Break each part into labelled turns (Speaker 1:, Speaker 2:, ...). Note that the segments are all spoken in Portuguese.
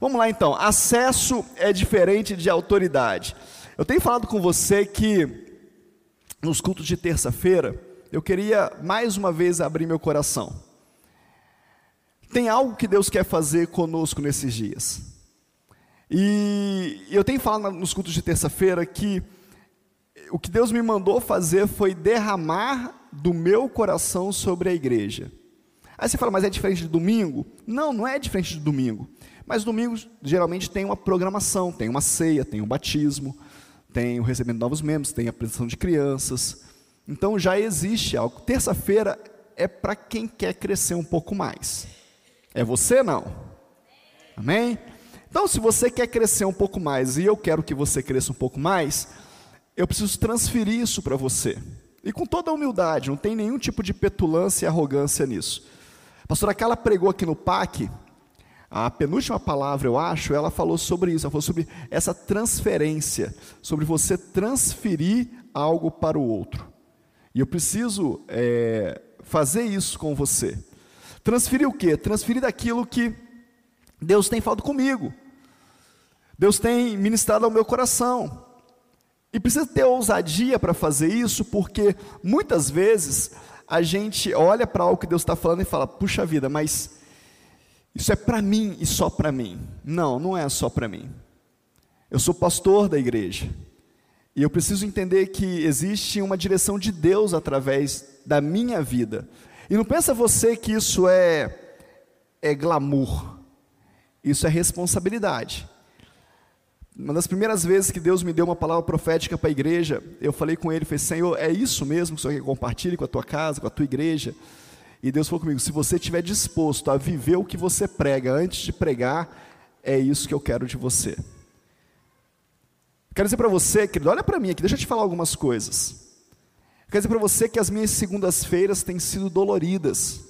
Speaker 1: Vamos lá então. Acesso é diferente de autoridade. Eu tenho falado com você que nos cultos de terça-feira, eu queria mais uma vez abrir meu coração. Tem algo que Deus quer fazer conosco nesses dias. E eu tenho falado nos cultos de terça-feira que o que Deus me mandou fazer foi derramar do meu coração sobre a igreja. Aí você fala, mas é diferente de domingo? Não, não é diferente de domingo. Mas domingo geralmente tem uma programação, tem uma ceia, tem um batismo, tem o recebimento de novos membros, tem a apresentação de crianças. Então já existe algo. Terça-feira é para quem quer crescer um pouco mais. É você não? Amém? Então, se você quer crescer um pouco mais e eu quero que você cresça um pouco mais, eu preciso transferir isso para você. E com toda humildade, não tem nenhum tipo de petulância e arrogância nisso. A pastora Carla pregou aqui no PAC, a penúltima palavra, eu acho, ela falou sobre isso, ela falou sobre essa transferência, sobre você transferir algo para o outro. E eu preciso é, fazer isso com você. Transferir o quê? Transferir daquilo que Deus tem falado comigo. Deus tem ministrado ao meu coração. E precisa ter ousadia para fazer isso, porque muitas vezes a gente olha para algo que Deus está falando e fala: puxa vida, mas isso é para mim e só para mim. Não, não é só para mim. Eu sou pastor da igreja. E eu preciso entender que existe uma direção de Deus através da minha vida. E não pensa você que isso é é glamour. Isso é responsabilidade. Uma das primeiras vezes que Deus me deu uma palavra profética para a igreja, eu falei com ele, falei, Senhor, é isso mesmo que o Senhor quer compartilhe com a tua casa, com a tua igreja? E Deus falou comigo, se você estiver disposto a viver o que você prega antes de pregar, é isso que eu quero de você. Quero dizer para você, querido, olha para mim aqui, deixa eu te falar algumas coisas. Quero dizer para você que as minhas segundas-feiras têm sido doloridas.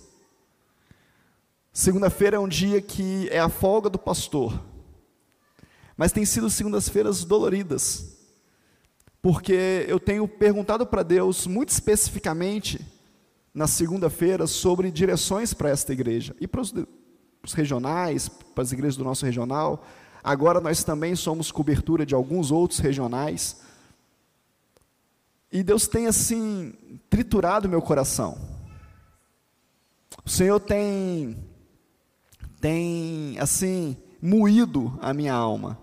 Speaker 1: Segunda-feira é um dia que é a folga do pastor. Mas tem sido segundas-feiras doloridas, porque eu tenho perguntado para Deus, muito especificamente, na segunda-feira, sobre direções para esta igreja e para os, os regionais, para as igrejas do nosso regional. Agora nós também somos cobertura de alguns outros regionais. E Deus tem assim triturado meu coração. O Senhor tem tem assim moído a minha alma.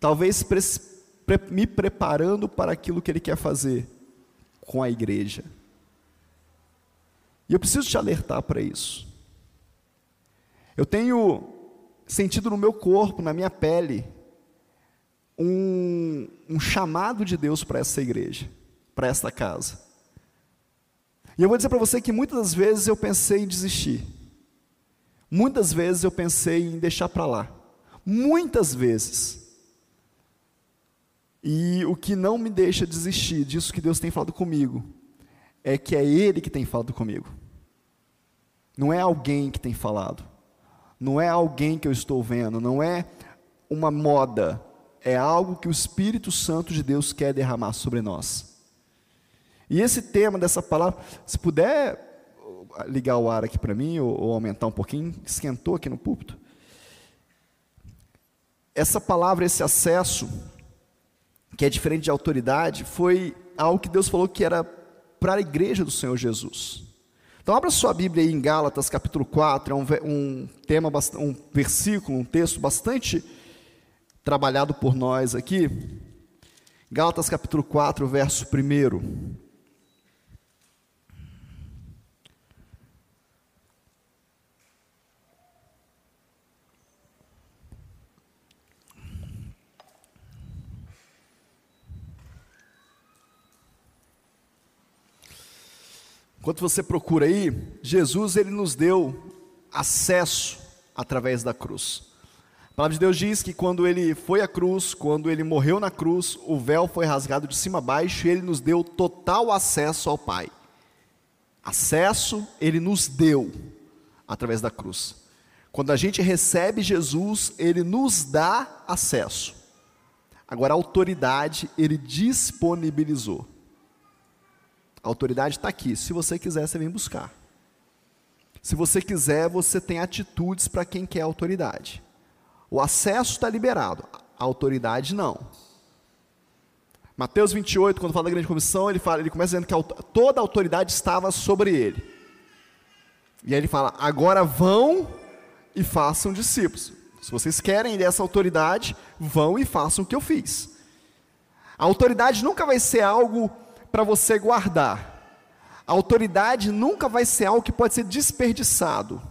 Speaker 1: Talvez pre me preparando para aquilo que Ele quer fazer com a igreja. E eu preciso te alertar para isso. Eu tenho sentido no meu corpo, na minha pele, um, um chamado de Deus para essa igreja, para esta casa. E eu vou dizer para você que muitas das vezes eu pensei em desistir. Muitas vezes eu pensei em deixar para lá. Muitas vezes. E o que não me deixa desistir disso que Deus tem falado comigo é que é Ele que tem falado comigo. Não é alguém que tem falado. Não é alguém que eu estou vendo. Não é uma moda. É algo que o Espírito Santo de Deus quer derramar sobre nós. E esse tema dessa palavra, se puder ligar o ar aqui para mim, ou, ou, aumentar um pouquinho, esquentou aqui no púlpito. Essa palavra, esse acesso, que é diferente de autoridade, foi algo que Deus falou que era para a igreja do Senhor Jesus. Então, abra sua Bíblia aí em Gálatas, capítulo 4, é um, um tema, um versículo, um texto bastante trabalhado por nós aqui. Gálatas, capítulo 4, verso 1. Enquanto você procura aí, Jesus ele nos deu acesso através da cruz. A palavra de Deus diz que quando ele foi à cruz, quando ele morreu na cruz, o véu foi rasgado de cima a baixo e ele nos deu total acesso ao Pai. Acesso ele nos deu através da cruz. Quando a gente recebe Jesus, ele nos dá acesso. Agora, a autoridade ele disponibilizou. A autoridade está aqui. Se você quiser, você vem buscar. Se você quiser, você tem atitudes para quem quer autoridade. O acesso está liberado, a autoridade não. Mateus 28, quando fala da grande comissão, ele, fala, ele começa dizendo que toda a autoridade estava sobre ele. E aí ele fala: agora vão e façam discípulos. Se vocês querem dessa autoridade, vão e façam o que eu fiz. A autoridade nunca vai ser algo para você guardar. A autoridade nunca vai ser algo que pode ser desperdiçado.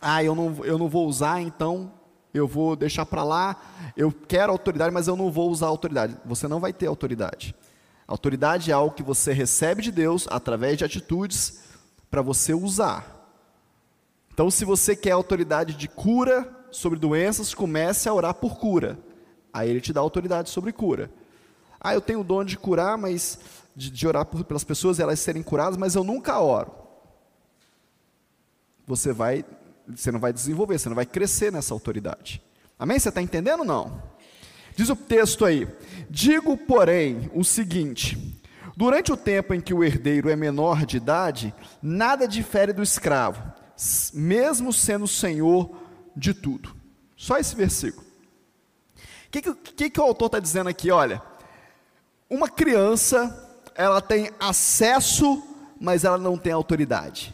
Speaker 1: Ah, eu não, eu não vou usar, então eu vou deixar para lá. Eu quero autoridade, mas eu não vou usar autoridade. Você não vai ter autoridade. Autoridade é algo que você recebe de Deus através de atitudes para você usar. Então, se você quer autoridade de cura sobre doenças, comece a orar por cura. Aí ele te dá autoridade sobre cura. Ah, eu tenho o dom de curar, mas de, de orar por, pelas pessoas elas serem curadas, mas eu nunca oro. Você vai, você não vai desenvolver, você não vai crescer nessa autoridade. Amém? Você está entendendo ou não? Diz o texto aí: Digo, porém, o seguinte: durante o tempo em que o herdeiro é menor de idade, nada difere do escravo, mesmo sendo senhor de tudo. Só esse versículo. O que, que, que o autor está dizendo aqui? Olha, uma criança ela tem acesso, mas ela não tem autoridade.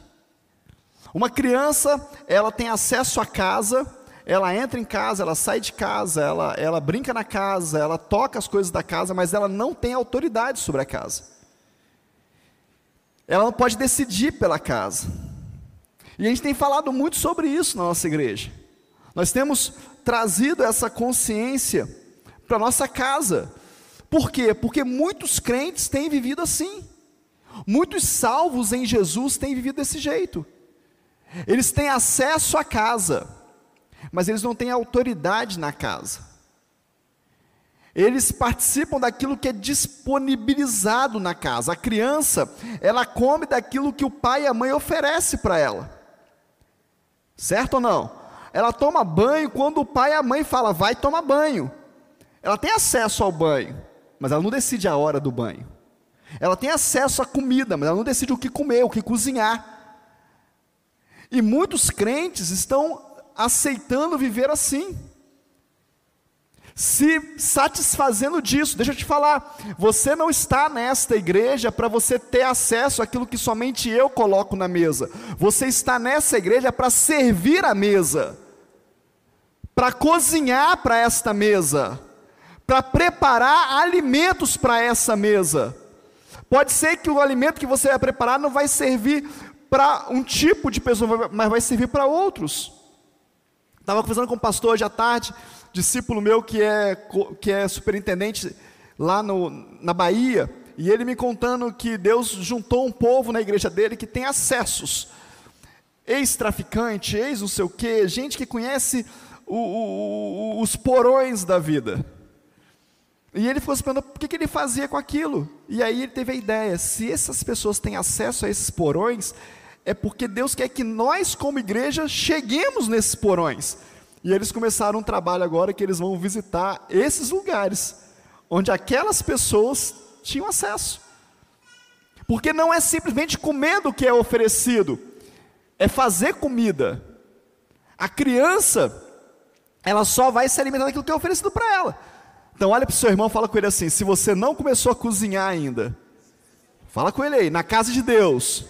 Speaker 1: Uma criança, ela tem acesso à casa, ela entra em casa, ela sai de casa, ela, ela brinca na casa, ela toca as coisas da casa, mas ela não tem autoridade sobre a casa. Ela não pode decidir pela casa. E a gente tem falado muito sobre isso na nossa igreja. Nós temos trazido essa consciência para a nossa casa. Por quê? Porque muitos crentes têm vivido assim. Muitos salvos em Jesus têm vivido desse jeito. Eles têm acesso à casa, mas eles não têm autoridade na casa. Eles participam daquilo que é disponibilizado na casa. A criança, ela come daquilo que o pai e a mãe oferecem para ela. Certo ou não? Ela toma banho quando o pai e a mãe falam, vai tomar banho. Ela tem acesso ao banho mas ela não decide a hora do banho. Ela tem acesso à comida, mas ela não decide o que comer, o que cozinhar. E muitos crentes estão aceitando viver assim, se satisfazendo disso. Deixa eu te falar, você não está nesta igreja para você ter acesso àquilo que somente eu coloco na mesa. Você está nessa igreja para servir a mesa, para cozinhar para esta mesa para preparar alimentos para essa mesa. Pode ser que o alimento que você vai preparar não vai servir para um tipo de pessoa, mas vai servir para outros. Estava conversando com um pastor hoje à tarde, discípulo meu que é, que é superintendente lá no, na Bahia, e ele me contando que Deus juntou um povo na igreja dele que tem acessos. Ex-traficante, ex não sei o quê, gente que conhece o, o, os porões da vida. E ele ficou se perguntando por que, que ele fazia com aquilo. E aí ele teve a ideia: se essas pessoas têm acesso a esses porões, é porque Deus quer que nós, como igreja, cheguemos nesses porões. E eles começaram um trabalho agora que eles vão visitar esses lugares, onde aquelas pessoas tinham acesso. Porque não é simplesmente comer do que é oferecido, é fazer comida. A criança, ela só vai se alimentar daquilo que é oferecido para ela. Então olha para o seu irmão, fala com ele assim: se você não começou a cozinhar ainda, fala com ele aí, na casa de Deus,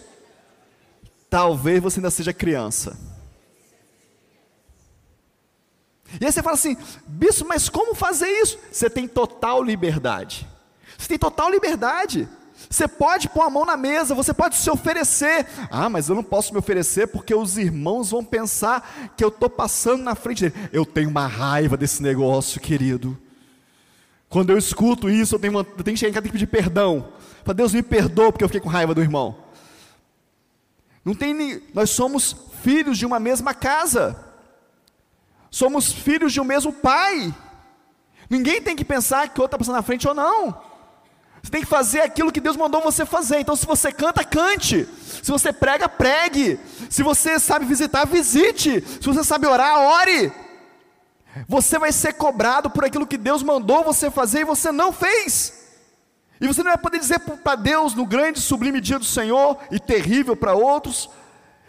Speaker 1: talvez você ainda seja criança. E aí você fala assim, bispo, mas como fazer isso? Você tem total liberdade. Você tem total liberdade. Você pode pôr a mão na mesa, você pode se oferecer. Ah, mas eu não posso me oferecer porque os irmãos vão pensar que eu estou passando na frente dele. Eu tenho uma raiva desse negócio, querido. Quando eu escuto isso, eu tenho, uma, eu tenho que chegar em casa e pedir perdão. Para Deus me perdoa porque eu fiquei com raiva do irmão. Não tem, nós somos filhos de uma mesma casa. Somos filhos de um mesmo pai. Ninguém tem que pensar que o outro está passando na frente ou não. Você tem que fazer aquilo que Deus mandou você fazer. Então, se você canta, cante. Se você prega, pregue. Se você sabe visitar, visite. Se você sabe orar, ore. Você vai ser cobrado por aquilo que Deus mandou você fazer e você não fez. E você não vai poder dizer para Deus no grande sublime dia do Senhor e terrível para outros: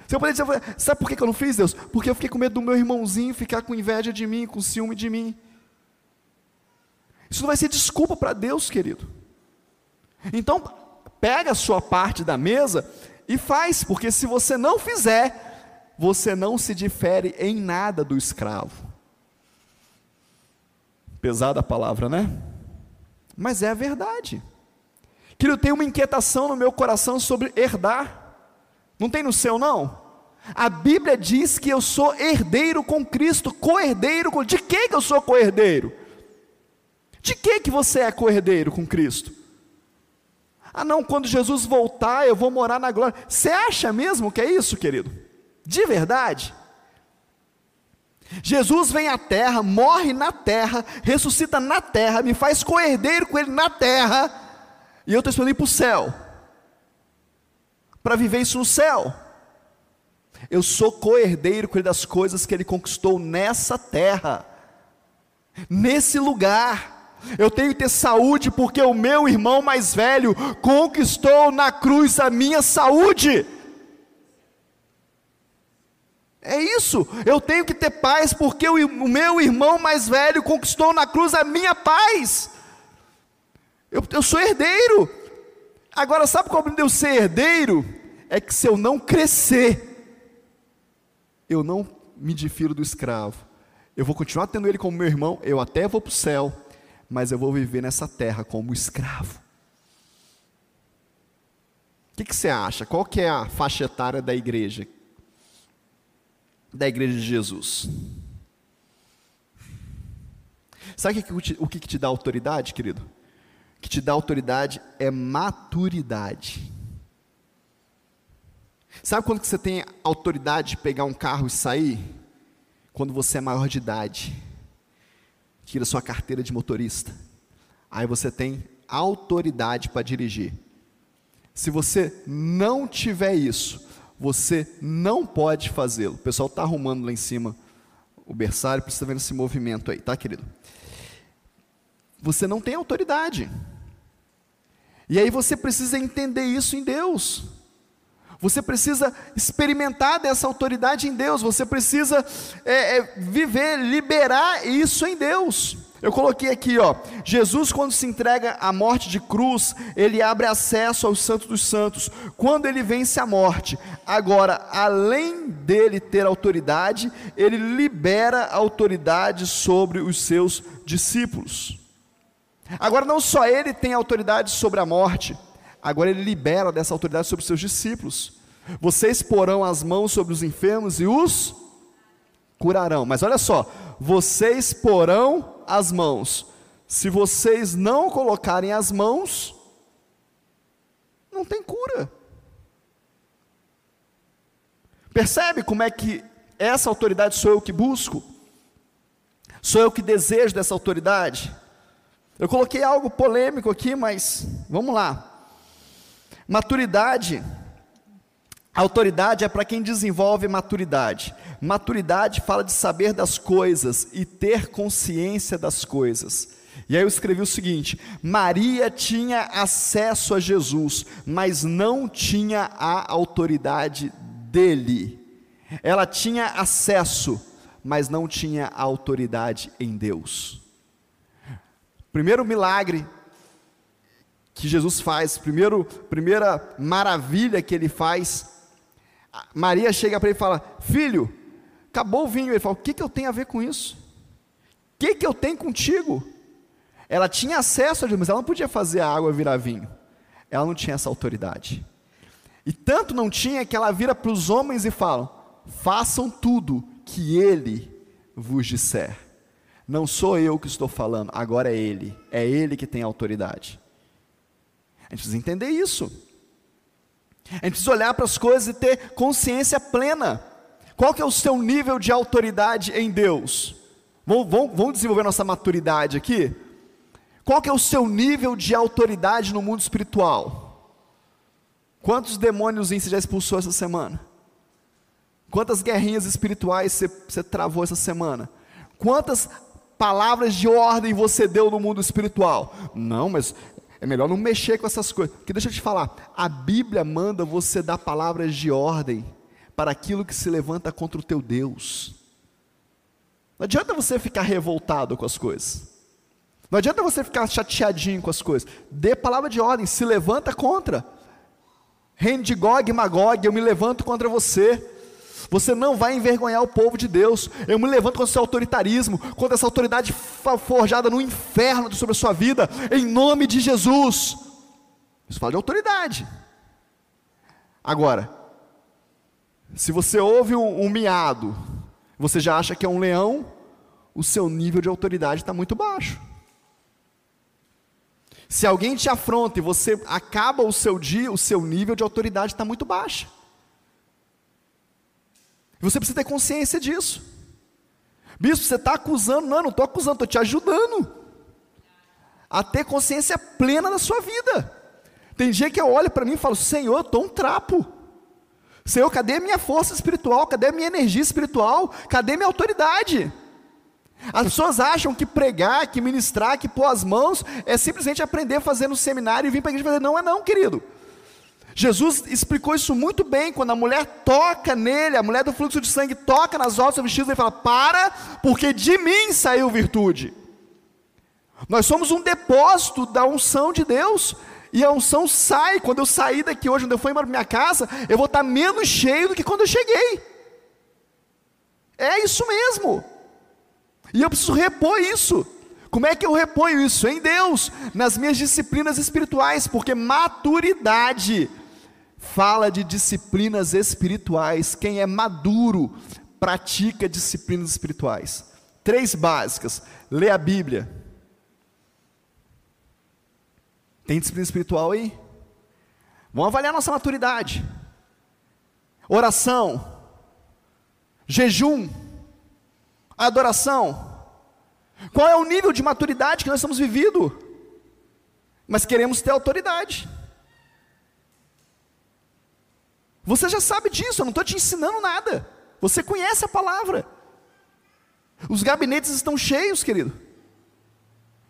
Speaker 1: Você poderia dizer, sabe por que eu não fiz, Deus? Porque eu fiquei com medo do meu irmãozinho ficar com inveja de mim, com ciúme de mim. Isso não vai ser desculpa para Deus, querido. Então, pega a sua parte da mesa e faz, porque se você não fizer, você não se difere em nada do escravo. Pesada a palavra, né? Mas é a verdade. Querido, tem uma inquietação no meu coração sobre herdar. Não tem no seu, não? A Bíblia diz que eu sou herdeiro com Cristo, co-herdeiro com. De que, que eu sou co-herdeiro? De que, que você é co-herdeiro com Cristo? Ah, não, quando Jesus voltar, eu vou morar na glória. Você acha mesmo que é isso, querido? De verdade? Jesus vem à terra, morre na terra, ressuscita na terra, me faz co-herdeiro com ele na terra, e eu estou esperando ir para o céu para viver isso no céu. Eu sou co-herdeiro com ele das coisas que ele conquistou nessa terra, nesse lugar. Eu tenho que ter saúde porque o meu irmão mais velho conquistou na cruz a minha saúde. É isso, eu tenho que ter paz porque o, o meu irmão mais velho conquistou na cruz a minha paz. Eu, eu sou herdeiro, Agora, sabe qual de eu ser herdeiro? É que se eu não crescer, eu não me difiro do escravo. Eu vou continuar tendo ele como meu irmão, eu até vou para o céu, mas eu vou viver nessa terra como escravo. O que, que, você acha? Qual que é a faixa etária da igreja? Da igreja de Jesus. Sabe o que, o te dá autoridade, querido? que te dá autoridade é maturidade. Sabe quando você tem autoridade de pegar um carro e sair? Quando você é maior de idade. Tira sua carteira de motorista. Aí você tem autoridade para dirigir. Se você não tiver isso, você não pode fazê-lo. O pessoal está arrumando lá em cima o berçário, precisa ver esse movimento aí, tá, querido? Você não tem autoridade. E aí você precisa entender isso em Deus. Você precisa experimentar dessa autoridade em Deus. Você precisa é, é, viver, liberar isso em Deus. Eu coloquei aqui, ó, Jesus quando se entrega à morte de cruz, ele abre acesso ao Santo dos Santos. Quando ele vence a morte, agora, além dele ter autoridade, ele libera autoridade sobre os seus discípulos. Agora, não só ele tem autoridade sobre a morte, agora ele libera dessa autoridade sobre os seus discípulos. Vocês porão as mãos sobre os enfermos e os curarão. Mas olha só, vocês porão as mãos. Se vocês não colocarem as mãos, não tem cura. Percebe como é que essa autoridade sou eu que busco? Sou eu que desejo dessa autoridade? Eu coloquei algo polêmico aqui, mas vamos lá. Maturidade, autoridade é para quem desenvolve maturidade. Maturidade fala de saber das coisas e ter consciência das coisas. E aí eu escrevi o seguinte: Maria tinha acesso a Jesus, mas não tinha a autoridade dele. Ela tinha acesso, mas não tinha a autoridade em Deus. Primeiro milagre que Jesus faz, primeiro, primeira maravilha que ele faz, Maria chega para ele e fala: Filho, acabou o vinho. Ele fala: O que, que eu tenho a ver com isso? O que, que eu tenho contigo? Ela tinha acesso a Jesus, mas ela não podia fazer a água virar vinho. Ela não tinha essa autoridade. E tanto não tinha que ela vira para os homens e fala: Façam tudo que ele vos disser. Não sou eu que estou falando, agora é Ele. É Ele que tem autoridade. A gente precisa entender isso. A gente precisa olhar para as coisas e ter consciência plena. Qual que é o seu nível de autoridade em Deus? Vamos, vamos, vamos desenvolver nossa maturidade aqui? Qual que é o seu nível de autoridade no mundo espiritual? Quantos demônios você já expulsou essa semana? Quantas guerrinhas espirituais você, você travou essa semana? Quantas palavras de ordem você deu no mundo espiritual? Não, mas é melhor não mexer com essas coisas. Porque deixa eu te falar, a Bíblia manda você dar palavras de ordem para aquilo que se levanta contra o teu Deus. Não adianta você ficar revoltado com as coisas. Não adianta você ficar chateadinho com as coisas. Dê palavra de ordem, se levanta contra. Reino de Gog e Magog, eu me levanto contra você. Você não vai envergonhar o povo de Deus. Eu me levanto contra esse autoritarismo, contra essa autoridade forjada no inferno sobre a sua vida, em nome de Jesus. Isso fala de autoridade. Agora, se você ouve um, um miado, você já acha que é um leão, o seu nível de autoridade está muito baixo. Se alguém te afronta e você acaba o seu dia, o seu nível de autoridade está muito baixo. Você precisa ter consciência disso. Bispo, você está acusando? Não, não estou acusando, estou te ajudando a ter consciência plena da sua vida. Tem dia que eu olho para mim e falo: Senhor, eu estou um trapo. Senhor, cadê a minha força espiritual? Cadê a minha energia espiritual? Cadê a minha autoridade? As pessoas acham que pregar, que ministrar, que pôr as mãos é simplesmente aprender a fazer no seminário e vir para a igreja fazer. Não é não, querido. Jesus explicou isso muito bem quando a mulher toca nele, a mulher do fluxo de sangue toca nas alças vestidas e fala: Para, porque de mim saiu virtude. Nós somos um depósito da unção de Deus. E a unção sai, quando eu sair daqui hoje, quando eu for embora para minha casa, eu vou estar menos cheio do que quando eu cheguei. É isso mesmo. E eu preciso repor isso. Como é que eu reponho isso? Em Deus, nas minhas disciplinas espirituais, porque maturidade fala de disciplinas espirituais. Quem é maduro pratica disciplinas espirituais. Três básicas: lê a Bíblia. Tem disciplina espiritual aí? Vamos avaliar nossa maturidade. Oração, jejum, adoração. Qual é o nível de maturidade que nós estamos vivendo? Mas queremos ter autoridade. Você já sabe disso, eu não estou te ensinando nada. Você conhece a palavra. Os gabinetes estão cheios, querido.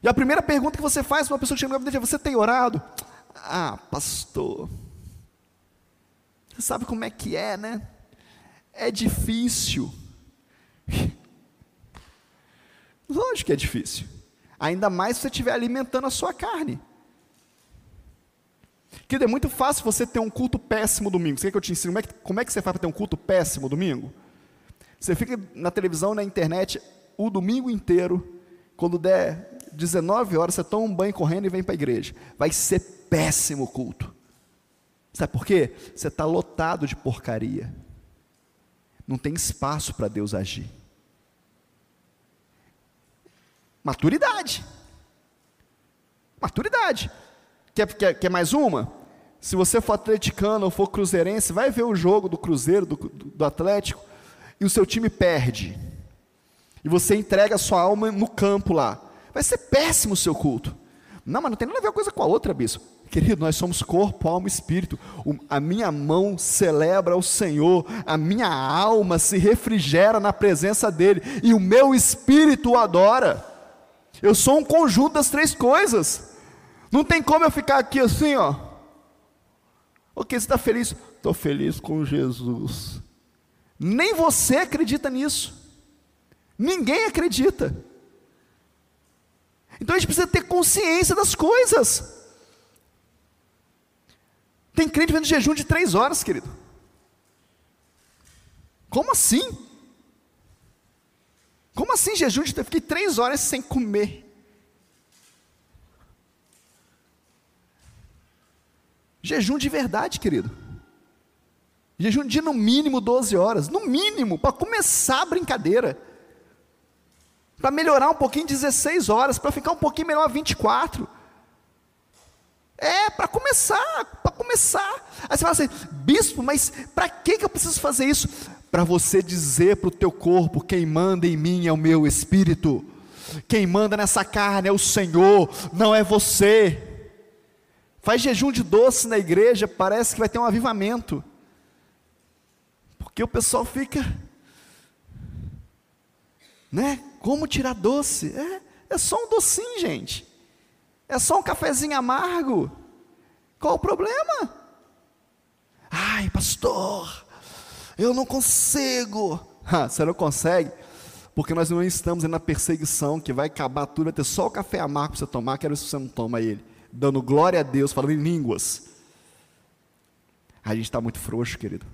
Speaker 1: E a primeira pergunta que você faz para uma pessoa que chega no gabinete é: Você tem orado? Ah, pastor. Você sabe como é que é, né? É difícil. Lógico que é difícil. Ainda mais se você estiver alimentando a sua carne. Querido, é muito fácil você ter um culto péssimo domingo. Você quer que eu te ensine como é que, como é que você faz para ter um culto péssimo domingo? Você fica na televisão, na internet, o domingo inteiro. Quando der 19 horas, você toma um banho correndo e vem para a igreja. Vai ser péssimo o culto. Sabe por quê? Você está lotado de porcaria. Não tem espaço para Deus agir. Maturidade. Maturidade. Quer, quer, quer mais uma? Se você for atleticano ou for cruzeirense, vai ver o jogo do Cruzeiro, do, do, Atlético, e o seu time perde. E você entrega a sua alma no campo lá. Vai ser péssimo o seu culto. Não, mas não tem nada a ver uma coisa com a outra, bispo. Querido, nós somos corpo, alma e espírito. O, a minha mão celebra o Senhor, a minha alma se refrigera na presença dEle, e o meu espírito o adora. Eu sou um conjunto das três coisas. Não tem como eu ficar aqui assim, ó. Ok, você está feliz? Estou feliz com Jesus. Nem você acredita nisso. Ninguém acredita. Então a gente precisa ter consciência das coisas. Tem crente vendo jejum de três horas, querido. Como assim? Como assim jejum de três horas sem comer. Jejum de verdade, querido. Jejum de no mínimo 12 horas. No mínimo, para começar a brincadeira. Para melhorar um pouquinho 16 horas, para ficar um pouquinho melhor 24. É, para começar, para começar. Aí você fala assim, bispo, mas para que, que eu preciso fazer isso? para você dizer para o teu corpo: quem manda em mim é o meu espírito, quem manda nessa carne é o Senhor, não é você. Faz jejum de doce na igreja, parece que vai ter um avivamento, porque o pessoal fica, né? Como tirar doce? É, é só um docinho, gente, é só um cafezinho amargo. Qual o problema? Ai, pastor, Eu não consigo. você não consegue? Porque nós não estamos na perseguição que vai acabar tudo, vai ter só o café amargo para você tomar, quero se você não toma ele. Dando glória a Deus, falando em línguas. A gente está muito frouxo, querido.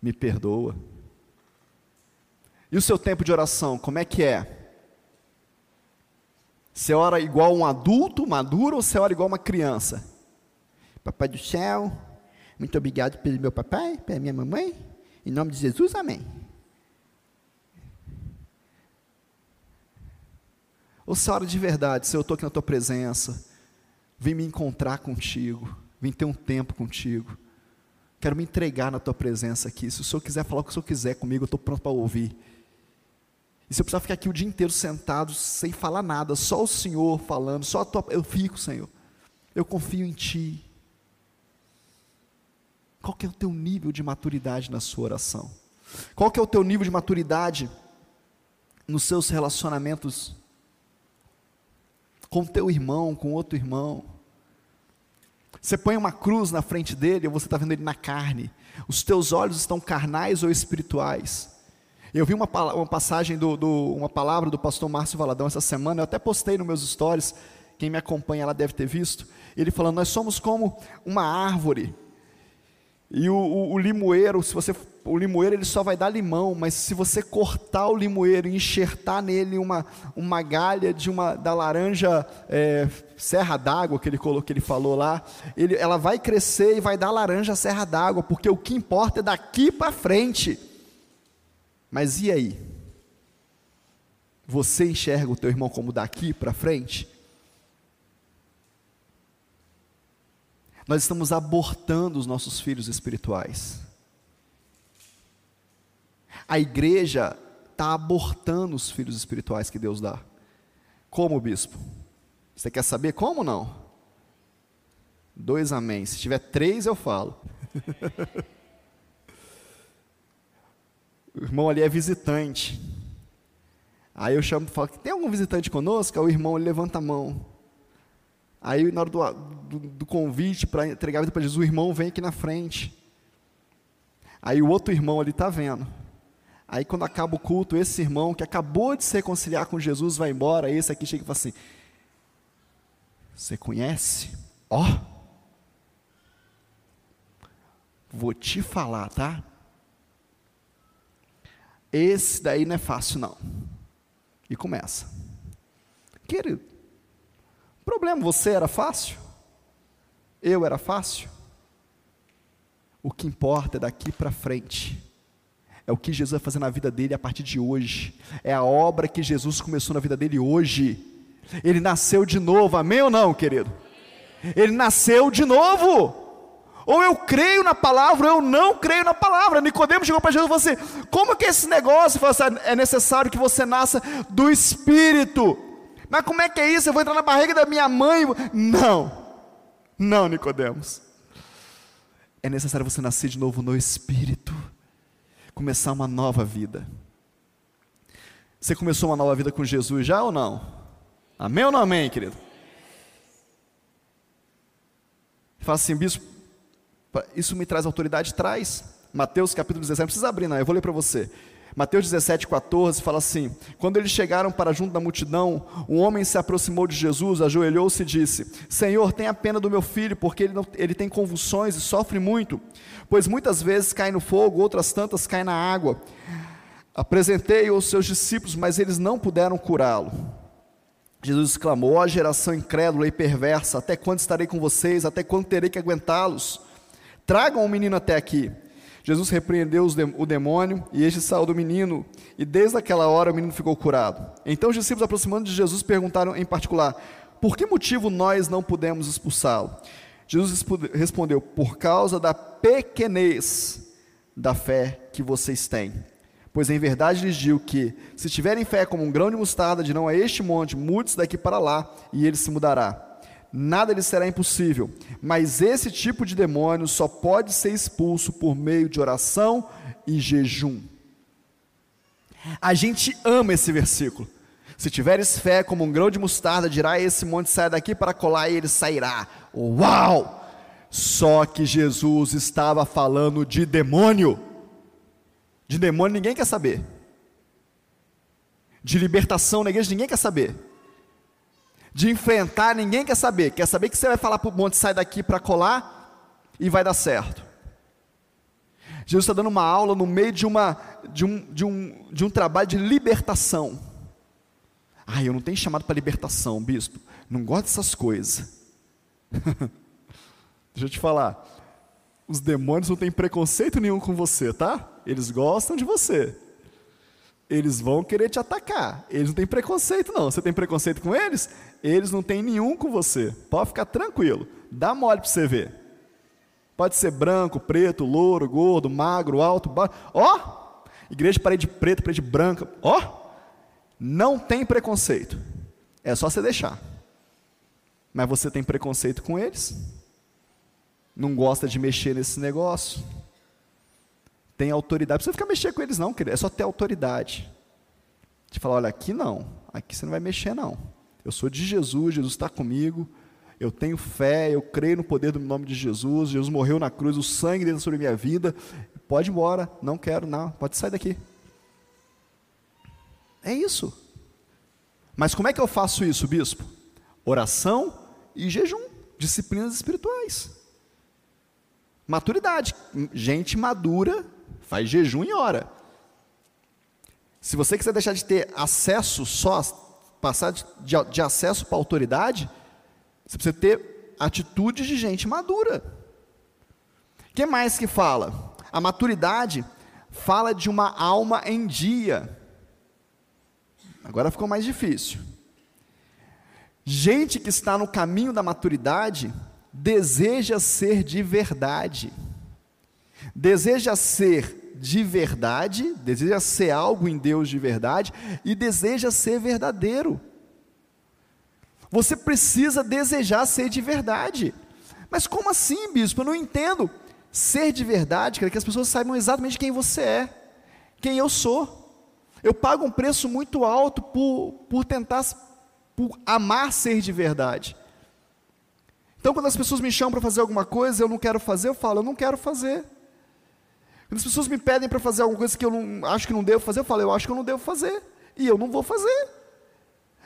Speaker 1: Me perdoa. E o seu tempo de oração, como é que é? Você ora igual um adulto maduro ou você ora igual uma criança? Papai do céu, muito obrigado pelo meu papai, pela minha mamãe. Em nome de Jesus, amém. Ou você ora de verdade, Senhor, eu estou aqui na tua presença, vim me encontrar contigo, vim ter um tempo contigo. Quero me entregar na tua presença aqui. Se o Senhor quiser falar o que o Senhor quiser comigo, eu estou pronto para ouvir. E se eu precisar ficar aqui o dia inteiro sentado, sem falar nada, só o Senhor falando, só a tua. Eu fico, Senhor. Eu confio em Ti. Qual que é o teu nível de maturidade na sua oração? Qual que é o teu nível de maturidade nos seus relacionamentos com teu irmão, com outro irmão? Você põe uma cruz na frente dele ou você está vendo ele na carne? Os teus olhos estão carnais ou espirituais? Eu vi uma, uma passagem, do, do, uma palavra do pastor Márcio Valadão essa semana, eu até postei nos meus stories, quem me acompanha lá deve ter visto, ele falando, nós somos como uma árvore, e o, o, o, limoeiro, se você, o limoeiro ele só vai dar limão, mas se você cortar o limoeiro e enxertar nele uma, uma galha de uma da laranja é, serra d'água que ele colocou, que ele falou lá, ele, ela vai crescer e vai dar laranja serra d'água, porque o que importa é daqui para frente. Mas e aí? Você enxerga o teu irmão como daqui para frente? Nós estamos abortando os nossos filhos espirituais. A igreja está abortando os filhos espirituais que Deus dá. Como, bispo? Você quer saber como não? Dois amém. Se tiver três, eu falo. o irmão ali é visitante. Aí eu chamo e falo: tem algum visitante conosco? Aí o irmão levanta a mão. Aí, na hora do, do, do convite para entregar a vida para Jesus, o irmão vem aqui na frente. Aí o outro irmão ali está vendo. Aí, quando acaba o culto, esse irmão que acabou de se reconciliar com Jesus vai embora. Esse aqui chega e fala assim: Você conhece? Ó, oh, vou te falar, tá? Esse daí não é fácil, não. E começa. Querido, Problema, você era fácil? Eu era fácil? O que importa é daqui para frente. É o que Jesus vai fazer na vida dele a partir de hoje. É a obra que Jesus começou na vida dele hoje. Ele nasceu de novo, amém ou não, querido? Ele nasceu de novo. Ou eu creio na palavra, ou eu não creio na palavra. Nicodemo chegou para Jesus e falou assim: como que esse negócio? Assim, é necessário que você nasça do Espírito. Mas como é que é isso? Eu vou entrar na barriga da minha mãe? Não. Não, Nicodemos. É necessário você nascer de novo no espírito. Começar uma nova vida. Você começou uma nova vida com Jesus já ou não? Amém ou não amém, querido? Fala assim, bispo, isso me traz autoridade? Traz. Mateus capítulo 17, não precisa abrir, não, eu vou ler para você. Mateus 17, 14 fala assim: Quando eles chegaram para junto da multidão, um homem se aproximou de Jesus, ajoelhou-se e disse: Senhor, tenha pena do meu filho, porque ele, não, ele tem convulsões e sofre muito, pois muitas vezes cai no fogo, outras tantas cai na água. Apresentei-o aos seus discípulos, mas eles não puderam curá-lo. Jesus exclamou: Ó geração incrédula e perversa, até quando estarei com vocês? Até quando terei que aguentá-los? Tragam o menino até aqui. Jesus repreendeu o demônio e este saiu do menino, e desde aquela hora o menino ficou curado. Então os discípulos, aproximando de Jesus, perguntaram em particular: Por que motivo nós não pudemos expulsá-lo? Jesus respondeu: Por causa da pequenez da fé que vocês têm. Pois em verdade lhes digo que, se tiverem fé como um grão de mostarda, dirão a este monte: mude-se daqui para lá, e ele se mudará nada lhe será impossível. Mas esse tipo de demônio só pode ser expulso por meio de oração e jejum. A gente ama esse versículo. Se tiveres fé como um grão de mostarda, dirá esse monte sai daqui para colar e ele sairá. Uau! Só que Jesus estava falando de demônio. De demônio ninguém quer saber. De libertação na igreja ninguém quer saber. De enfrentar ninguém quer saber. Quer saber que você vai falar para o monte, sai daqui para colar e vai dar certo. Jesus está dando uma aula no meio de, uma, de, um, de, um, de um trabalho de libertação. Ah, eu não tenho chamado para libertação, bispo. Não gosto dessas coisas. Deixa eu te falar. Os demônios não têm preconceito nenhum com você, tá? Eles gostam de você. Eles vão querer te atacar. Eles não têm preconceito, não. Você tem preconceito com eles? Eles não têm nenhum com você. Pode ficar tranquilo. Dá mole para você ver. Pode ser branco, preto, louro, gordo, magro, alto, baixo. Ó! Igreja de parede preta, parede branca. Ó! Não tem preconceito. É só você deixar. Mas você tem preconceito com eles? Não gosta de mexer nesse negócio? Tem autoridade. Não precisa ficar mexendo com eles, não, querido. É só ter autoridade. De falar, olha, aqui não. Aqui você não vai mexer, não. Eu sou de Jesus, Jesus está comigo. Eu tenho fé, eu creio no poder do nome de Jesus. Jesus morreu na cruz, o sangue dele sobre a minha vida. Pode ir embora, não quero, não. Pode sair daqui. É isso. Mas como é que eu faço isso, bispo? Oração e jejum, disciplinas espirituais. Maturidade. Gente madura faz jejum e ora. Se você quiser deixar de ter acesso só, passar de, de, de acesso para autoridade, você precisa ter atitude de gente madura. O que mais que fala? A maturidade fala de uma alma em dia. Agora ficou mais difícil. Gente que está no caminho da maturidade deseja ser de verdade. Deseja ser de verdade, deseja ser algo em Deus de verdade e deseja ser verdadeiro. Você precisa desejar ser de verdade. Mas como assim, bispo? Eu não entendo. Ser de verdade, quer que as pessoas saibam exatamente quem você é, quem eu sou. Eu pago um preço muito alto por, por tentar, por amar ser de verdade. Então, quando as pessoas me chamam para fazer alguma coisa, eu não quero fazer, eu falo, eu não quero fazer. Quando as pessoas me pedem para fazer alguma coisa que eu não, acho que não devo fazer, eu falo, eu acho que eu não devo fazer. E eu não vou fazer.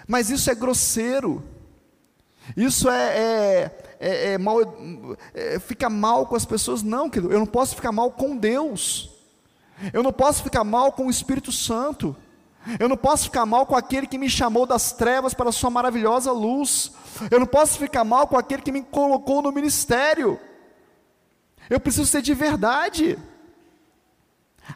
Speaker 1: Mas isso é grosseiro. Isso é, é, é, é mal, é, fica mal com as pessoas. Não, querido, eu não posso ficar mal com Deus. Eu não posso ficar mal com o Espírito Santo. Eu não posso ficar mal com aquele que me chamou das trevas para a sua maravilhosa luz. Eu não posso ficar mal com aquele que me colocou no ministério. Eu preciso ser de verdade.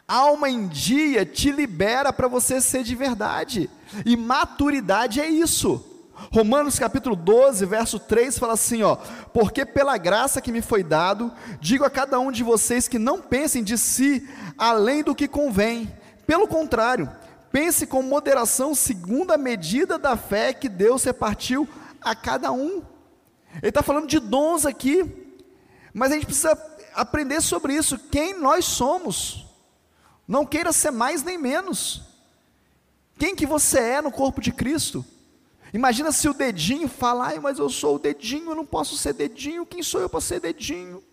Speaker 1: Alma em dia te libera para você ser de verdade. E maturidade é isso. Romanos capítulo 12, verso 3 fala assim, ó: "Porque pela graça que me foi dado, digo a cada um de vocês que não pensem de si além do que convém. Pelo contrário, pense com moderação segundo a medida da fé que Deus repartiu a cada um." Ele está falando de dons aqui, mas a gente precisa aprender sobre isso, quem nós somos. Não queira ser mais nem menos. Quem que você é no corpo de Cristo? Imagina se o dedinho fala, ai, mas eu sou o dedinho, eu não posso ser dedinho, quem sou eu para ser dedinho?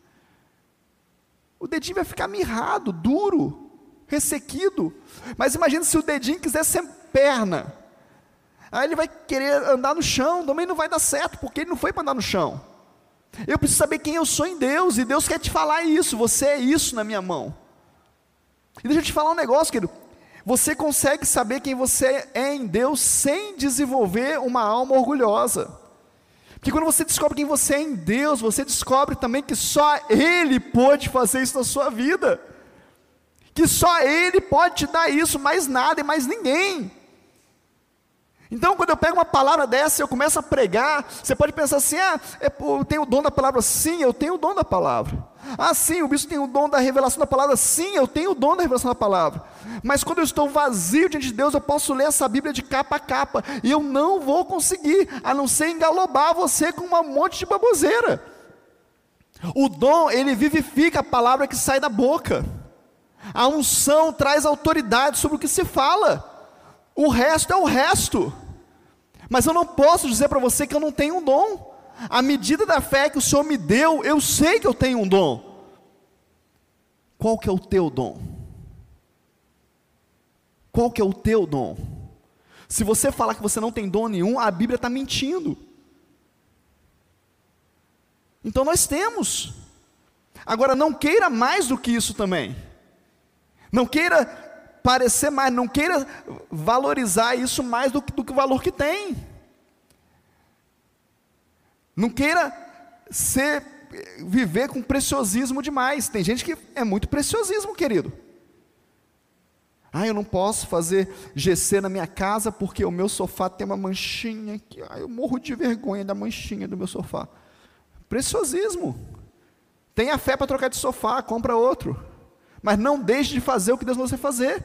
Speaker 1: O dedinho vai ficar mirrado, duro, ressequido. Mas imagina se o dedinho quiser ser perna. Aí ele vai querer andar no chão, também não vai dar certo, porque ele não foi para andar no chão. Eu preciso saber quem eu sou em Deus, e Deus quer te falar isso, você é isso na minha mão. E deixa eu te falar um negócio, querido. Você consegue saber quem você é em Deus sem desenvolver uma alma orgulhosa. Porque quando você descobre quem você é em Deus, você descobre também que só Ele pode fazer isso na sua vida. Que só Ele pode te dar isso, mais nada e mais ninguém. Então, quando eu pego uma palavra dessa e eu começo a pregar, você pode pensar assim: ah, é, eu tenho o dom da palavra. Sim, eu tenho o dom da palavra. Ah, sim, o bispo tem o dom da revelação da palavra. Sim, eu tenho o dom da revelação da palavra. Mas quando eu estou vazio diante de Deus, eu posso ler essa Bíblia de capa a capa. E eu não vou conseguir, a não ser engalobar você com um monte de baboseira. O dom, ele vivifica a palavra que sai da boca. A unção traz autoridade sobre o que se fala. O resto é o resto. Mas eu não posso dizer para você que eu não tenho um dom. A medida da fé que o Senhor me deu, eu sei que eu tenho um dom. Qual que é o teu dom? Qual que é o teu dom? Se você falar que você não tem dom nenhum, a Bíblia está mentindo. Então nós temos. Agora não queira mais do que isso também. Não queira parecer mais, não queira valorizar isso mais do, do que o valor que tem. Não queira ser viver com preciosismo demais. Tem gente que é muito preciosismo, querido. Ah, eu não posso fazer GC na minha casa porque o meu sofá tem uma manchinha aqui. Ah, eu morro de vergonha da manchinha do meu sofá. Preciosismo. Tenha fé para trocar de sofá, compra outro. Mas não deixe de fazer o que Deus mandou você fazer.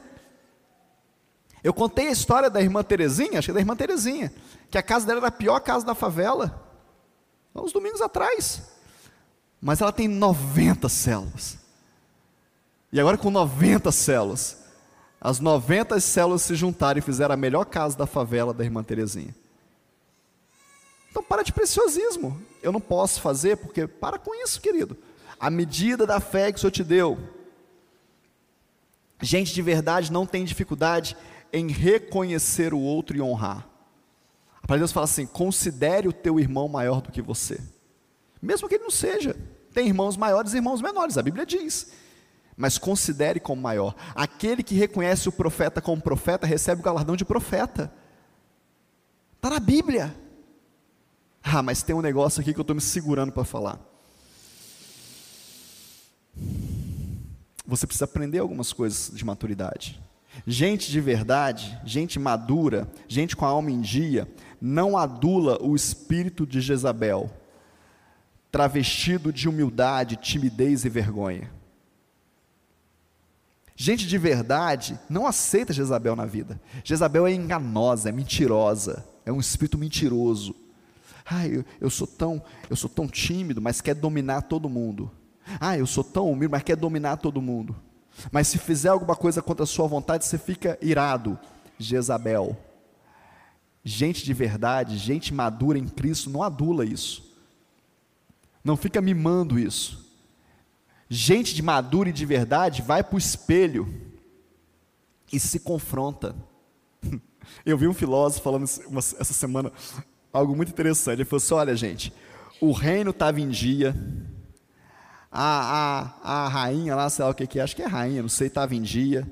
Speaker 1: Eu contei a história da irmã Terezinha, acho que é da irmã Terezinha, que a casa dela era a pior casa da favela. Uns domingos atrás. Mas ela tem 90 células. E agora com 90 células, as 90 células se juntaram e fizeram a melhor casa da favela da irmã Terezinha. Então para de preciosismo. Eu não posso fazer porque para com isso, querido. A medida da fé que o Senhor te deu. Gente de verdade não tem dificuldade em reconhecer o outro e honrar. A palavra de Deus fala assim: considere o teu irmão maior do que você, mesmo que ele não seja. Tem irmãos maiores e irmãos menores, a Bíblia diz mas considere como maior. Aquele que reconhece o profeta como profeta recebe o galardão de profeta. Está na Bíblia. Ah, mas tem um negócio aqui que eu estou me segurando para falar. Você precisa aprender algumas coisas de maturidade. Gente de verdade, gente madura, gente com a alma em dia, não adula o espírito de Jezabel, travestido de humildade, timidez e vergonha. Gente de verdade não aceita Jezabel na vida. Jezabel é enganosa, é mentirosa, é um espírito mentiroso. Ai, eu, eu, sou tão, eu sou tão tímido, mas quer dominar todo mundo. Ah, eu sou tão humilde, mas quer dominar todo mundo. Mas se fizer alguma coisa contra a sua vontade, você fica irado. Jezabel. Gente de verdade, gente madura em Cristo, não adula isso. Não fica mimando isso. Gente de madura e de verdade vai para o espelho e se confronta. Eu vi um filósofo falando essa semana algo muito interessante. Ele falou assim: olha, gente, o reino estava em dia, a, a, a rainha lá, sei lá o que, que é, acho que é rainha, não sei, estava em dia,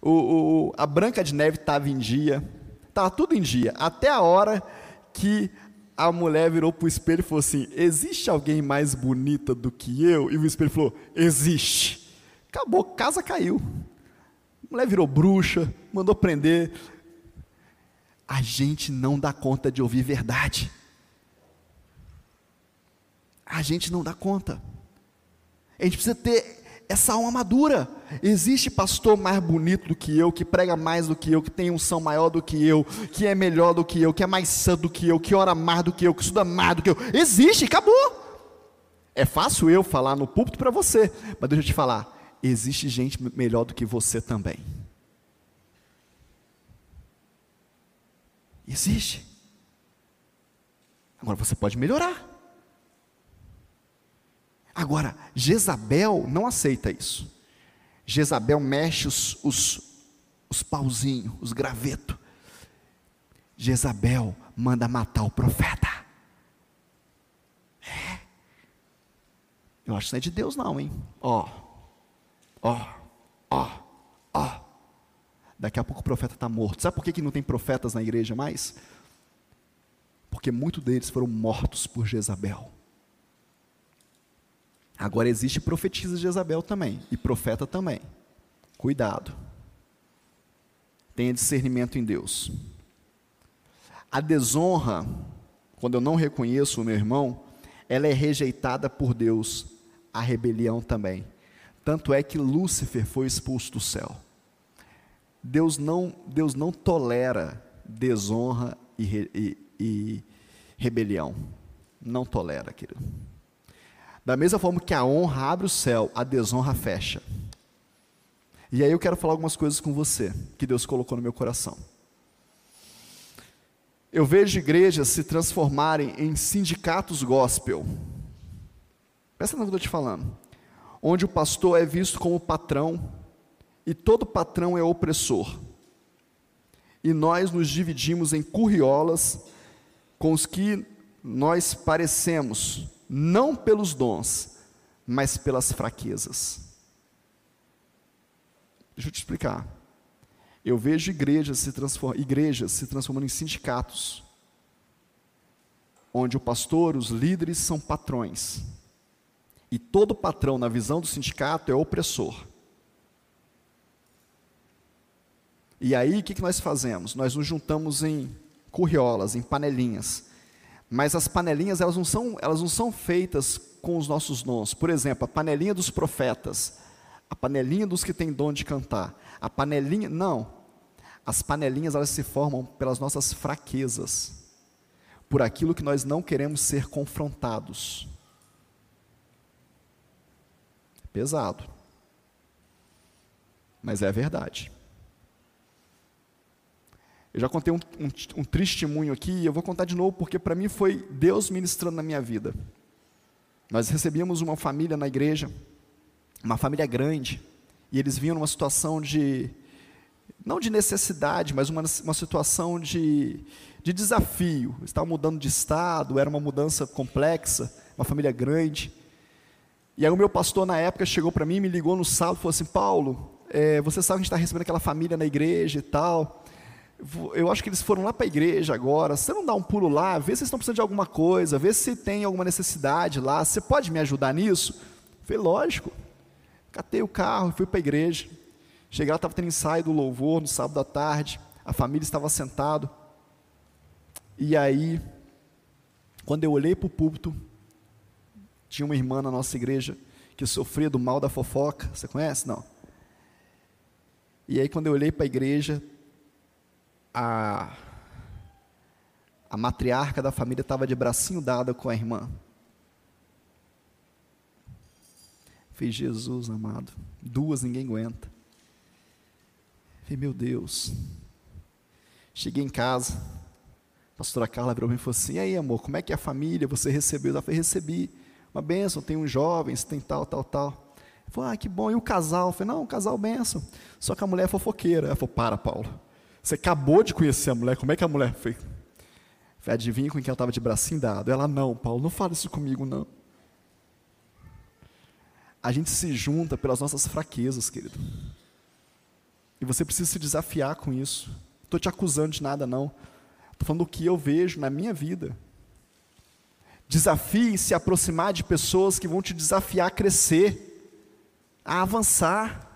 Speaker 1: o, o, a Branca de Neve estava em dia, estava tudo em dia, até a hora que a mulher virou para o espelho e falou assim: Existe alguém mais bonita do que eu? E o espelho falou: Existe. Acabou, casa caiu. A mulher virou bruxa, mandou prender. A gente não dá conta de ouvir verdade. A gente não dá conta. A gente precisa ter essa alma madura. Existe pastor mais bonito do que eu, que prega mais do que eu, que tem unção maior do que eu, que é melhor do que eu, que é mais santo do que eu, que ora mais do que eu, que estuda mais do que eu. Existe, acabou. É fácil eu falar no púlpito para você, mas deixa eu te falar, existe gente melhor do que você também. Existe. Agora você pode melhorar. Agora, Jezabel não aceita isso. Jezabel mexe os, os, os pauzinhos, os gravetos. Jezabel manda matar o profeta. É. Eu acho que não é de Deus, não, hein? Ó, ó, ó, ó. Daqui a pouco o profeta está morto. Sabe por que, que não tem profetas na igreja mais? Porque muitos deles foram mortos por Jezabel. Agora existe profetisa de Jezabel também, e profeta também. Cuidado. Tenha discernimento em Deus. A desonra, quando eu não reconheço o meu irmão, ela é rejeitada por Deus. A rebelião também. Tanto é que Lúcifer foi expulso do céu. Deus não, Deus não tolera desonra e, e, e rebelião. Não tolera, querido. Da mesma forma que a honra abre o céu, a desonra fecha. E aí eu quero falar algumas coisas com você, que Deus colocou no meu coração. Eu vejo igrejas se transformarem em sindicatos gospel. Presta no que eu estou te falando. Onde o pastor é visto como patrão e todo patrão é opressor. e nós nos dividimos em curriolas com os que nós parecemos, não pelos dons, mas pelas fraquezas. Deixa eu te explicar. Eu vejo igrejas se, transform, igrejas se transformando em sindicatos, onde o pastor, os líderes são patrões. E todo patrão, na visão do sindicato, é opressor. E aí, o que, que nós fazemos? Nós nos juntamos em curriolas, em panelinhas. Mas as panelinhas, elas não são, elas não são feitas com os nossos dons. Por exemplo, a panelinha dos profetas, a panelinha dos que têm dom de cantar, a panelinha, não. As panelinhas, elas se formam pelas nossas fraquezas, por aquilo que nós não queremos ser confrontados. Pesado. Mas é verdade. Eu já contei um, um, um testemunho aqui, e eu vou contar de novo, porque para mim foi Deus ministrando na minha vida. Nós recebíamos uma família na igreja, uma família grande, e eles vinham numa situação de, não de necessidade, mas uma, uma situação de, de desafio. Estavam mudando de estado, era uma mudança complexa, uma família grande. E aí o meu pastor na época chegou para mim, me ligou no sábado e falou assim, Paulo, é, você sabe que a gente está recebendo aquela família na igreja e tal eu acho que eles foram lá para a igreja agora, você não dá um pulo lá, vê se vocês estão precisando de alguma coisa, vê se tem alguma necessidade lá, você pode me ajudar nisso? Eu falei, lógico. Catei o carro e fui para a igreja. Cheguei lá, estava tendo ensaio do louvor no sábado à tarde, a família estava sentado. E aí, quando eu olhei para o púlpito, tinha uma irmã na nossa igreja que sofria do mal da fofoca, você conhece? Não. E aí, quando eu olhei para a igreja, a, a matriarca da família estava de bracinho dado com a irmã. Fez Jesus amado. Duas ninguém aguenta. Falei, meu Deus. Cheguei em casa. A pastora Carla virou e falou assim: e aí, amor, como é que é a família? Você recebeu? Eu falei, recebi. Uma bênção, tem uns jovens, tem tal, tal, tal. Falou, ah, que bom. E o casal? Eu falei, não, um casal bênção. Só que a mulher é fofoqueira. Ela falou, para, Paulo. Você acabou de conhecer a mulher, como é que a mulher fez? Adivinha com quem ela estava de bracinho dado? Ela, não, Paulo, não fala isso comigo, não. A gente se junta pelas nossas fraquezas, querido. E você precisa se desafiar com isso. Estou te acusando de nada, não. Estou falando do que eu vejo na minha vida. Desafie se aproximar de pessoas que vão te desafiar a crescer, a avançar.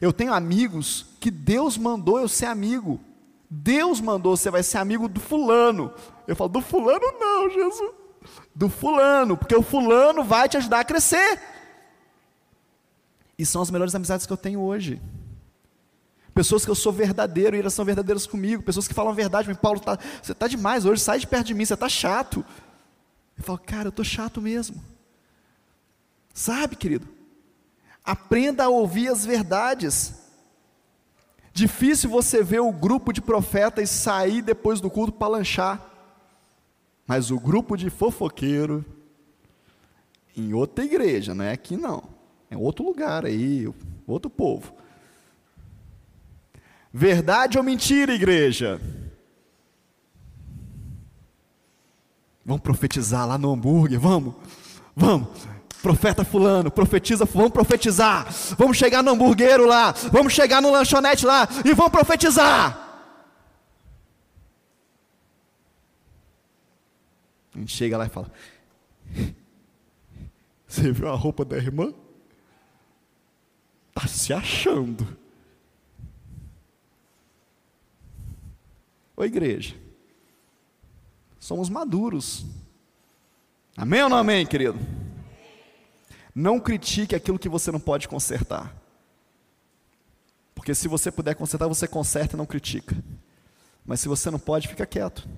Speaker 1: Eu tenho amigos que Deus mandou eu ser amigo. Deus mandou, você vai ser amigo do fulano. Eu falo, do fulano não, Jesus. Do fulano, porque o fulano vai te ajudar a crescer. E são as melhores amizades que eu tenho hoje. Pessoas que eu sou verdadeiro e elas são verdadeiras comigo. Pessoas que falam a verdade, Paulo, tá, você está demais hoje, sai de perto de mim, você está chato. Eu falo, cara, eu estou chato mesmo. Sabe, querido? Aprenda a ouvir as verdades. Difícil você ver o grupo de profetas sair depois do culto para lanchar. Mas o grupo de fofoqueiro, em outra igreja, não é aqui não. É outro lugar aí, outro povo. Verdade ou mentira, igreja? Vamos profetizar lá no hambúrguer, vamos? Vamos profeta fulano, profetiza, vamos profetizar, vamos chegar no hamburguero lá, vamos chegar no lanchonete lá e vamos profetizar. A gente chega lá e fala: Você viu a roupa da irmã? Está se achando. Ô igreja, somos maduros. Amém ou não amém, querido? Não critique aquilo que você não pode consertar. Porque se você puder consertar, você conserta e não critica. Mas se você não pode, fica quieto.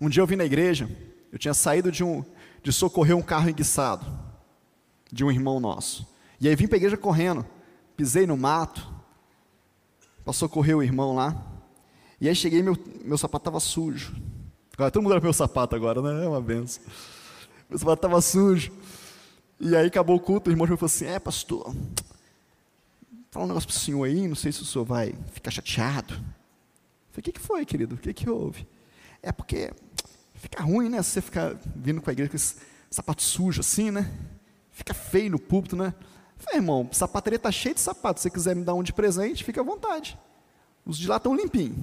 Speaker 1: Um dia eu vim na igreja, eu tinha saído de, um, de socorrer um carro enguiçado, de um irmão nosso. E aí vim para a igreja correndo, pisei no mato, para socorrer o irmão lá. E aí cheguei, meu, meu sapato estava sujo. Agora, todo mundo olha meu sapato agora, né? É uma benção. Meu sapato estava sujo. E aí acabou o culto, o irmão falou assim: É, pastor, fala um negócio para o senhor aí, não sei se o senhor vai ficar chateado. Falei, o que, que foi, querido? O que, que houve? É porque fica ruim, né? Você ficar vindo com a igreja com esse sapato sujo assim, né? Fica feio no púlpito, né? Falei, irmão, sapataria está cheia de sapatos. Se você quiser me dar um de presente, fica à vontade. Os de lá estão limpinhos.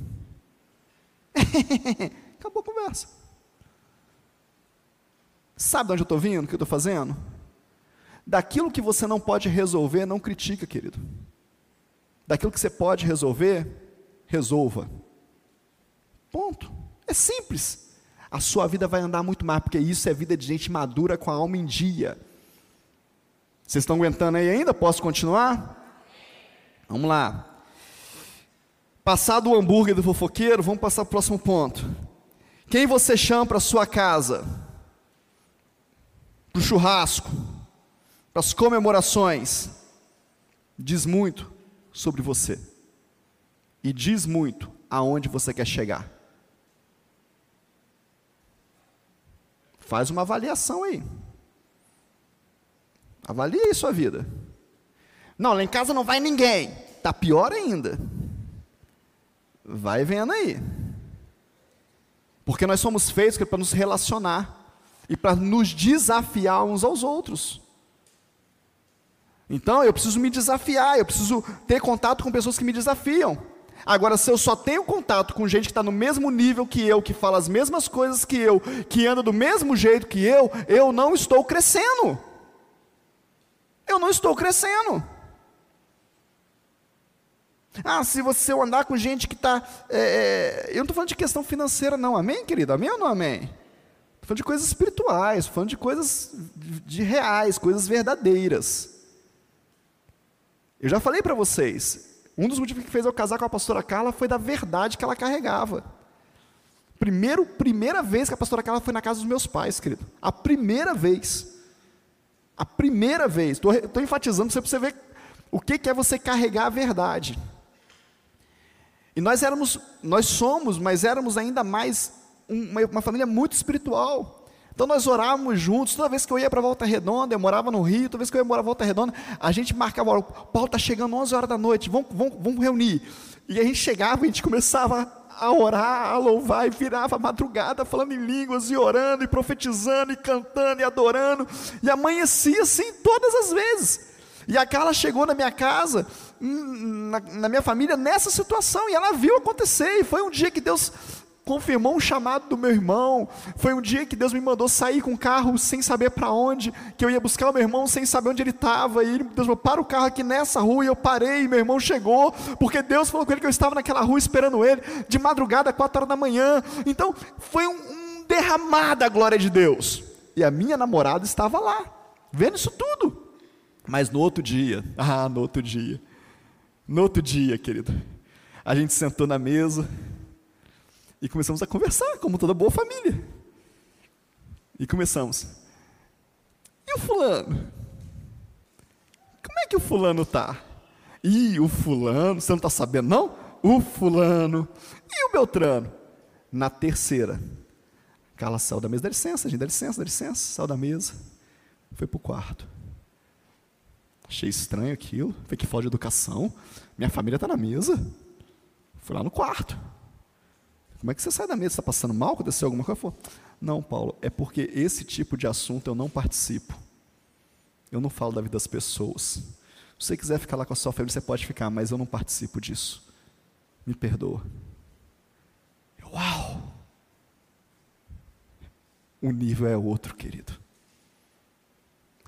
Speaker 1: Acabou a conversa. Sabe de onde eu estou vindo? O que eu estou fazendo? Daquilo que você não pode resolver, não critica, querido. Daquilo que você pode resolver, resolva. Ponto. É simples. A sua vida vai andar muito mais, porque isso é vida de gente madura com a alma em dia. Vocês estão aguentando aí ainda? Posso continuar? Vamos lá. Passado o hambúrguer do fofoqueiro, vamos passar para o próximo ponto. Quem você chama para sua casa? Para o churrasco? Para as comemorações? Diz muito sobre você. E diz muito aonde você quer chegar. Faz uma avaliação aí. Avalie aí sua vida. Não, lá em casa não vai ninguém. Tá pior ainda. Vai vendo aí. Porque nós somos feitos para nos relacionar e para nos desafiar uns aos outros. Então eu preciso me desafiar, eu preciso ter contato com pessoas que me desafiam. Agora, se eu só tenho contato com gente que está no mesmo nível que eu, que fala as mesmas coisas que eu, que anda do mesmo jeito que eu, eu não estou crescendo. Eu não estou crescendo. Ah, se você andar com gente que está. É, é, eu não estou falando de questão financeira, não. Amém, querido? Amém ou não amém? Estou falando de coisas espirituais, falando de coisas de reais, coisas verdadeiras. Eu já falei para vocês, um dos motivos que fez eu casar com a pastora Carla foi da verdade que ela carregava. Primeiro, primeira vez que a pastora Carla foi na casa dos meus pais, querido. A primeira vez. A primeira vez. Estou enfatizando para você ver o que, que é você carregar a verdade. E nós éramos, nós somos, mas éramos ainda mais uma, uma família muito espiritual. Então nós orávamos juntos, toda vez que eu ia para Volta Redonda, eu morava no Rio, toda vez que eu ia morar Volta Redonda, a gente marcava, Paulo está chegando 11 horas da noite, vamos, vamos, vamos reunir. E a gente chegava, a gente começava a orar, a louvar, e virava madrugada falando em línguas, e orando, e profetizando, e cantando, e adorando, e amanhecia assim todas as vezes. E a Carla chegou na minha casa, hum, na, na, minha família, nessa situação, e ela viu acontecer, e foi um dia que Deus confirmou um chamado do meu irmão, foi um dia que Deus me mandou sair com o carro sem saber para onde, que eu ia buscar o meu irmão sem saber onde ele estava, e Deus falou, para o carro aqui nessa rua, e eu parei, e meu irmão chegou, porque Deus falou com ele que eu estava naquela rua esperando ele, de madrugada, quatro horas da manhã, então foi um, um derramar da glória de Deus, e a minha namorada estava lá, vendo isso tudo, mas no outro dia, ah, no outro dia, no outro dia, querido, a gente sentou na mesa e começamos a conversar, como toda boa família. E começamos. E o fulano? Como é que o fulano tá? E o fulano, você não está sabendo não? O fulano. E o Beltrano? Na terceira. Carla saiu da mesa, dá licença, gente, dá licença, dá licença, saiu da mesa, foi para o quarto. Achei estranho aquilo. Falei que falta de educação. Minha família está na mesa. Fui lá no quarto. Como é que você sai da mesa? Está passando mal? Aconteceu alguma coisa? Falei, não, Paulo, é porque esse tipo de assunto eu não participo. Eu não falo da vida das pessoas. Se você quiser ficar lá com a sua família, você pode ficar, mas eu não participo disso. Me perdoa. Uau! O nível é outro, querido.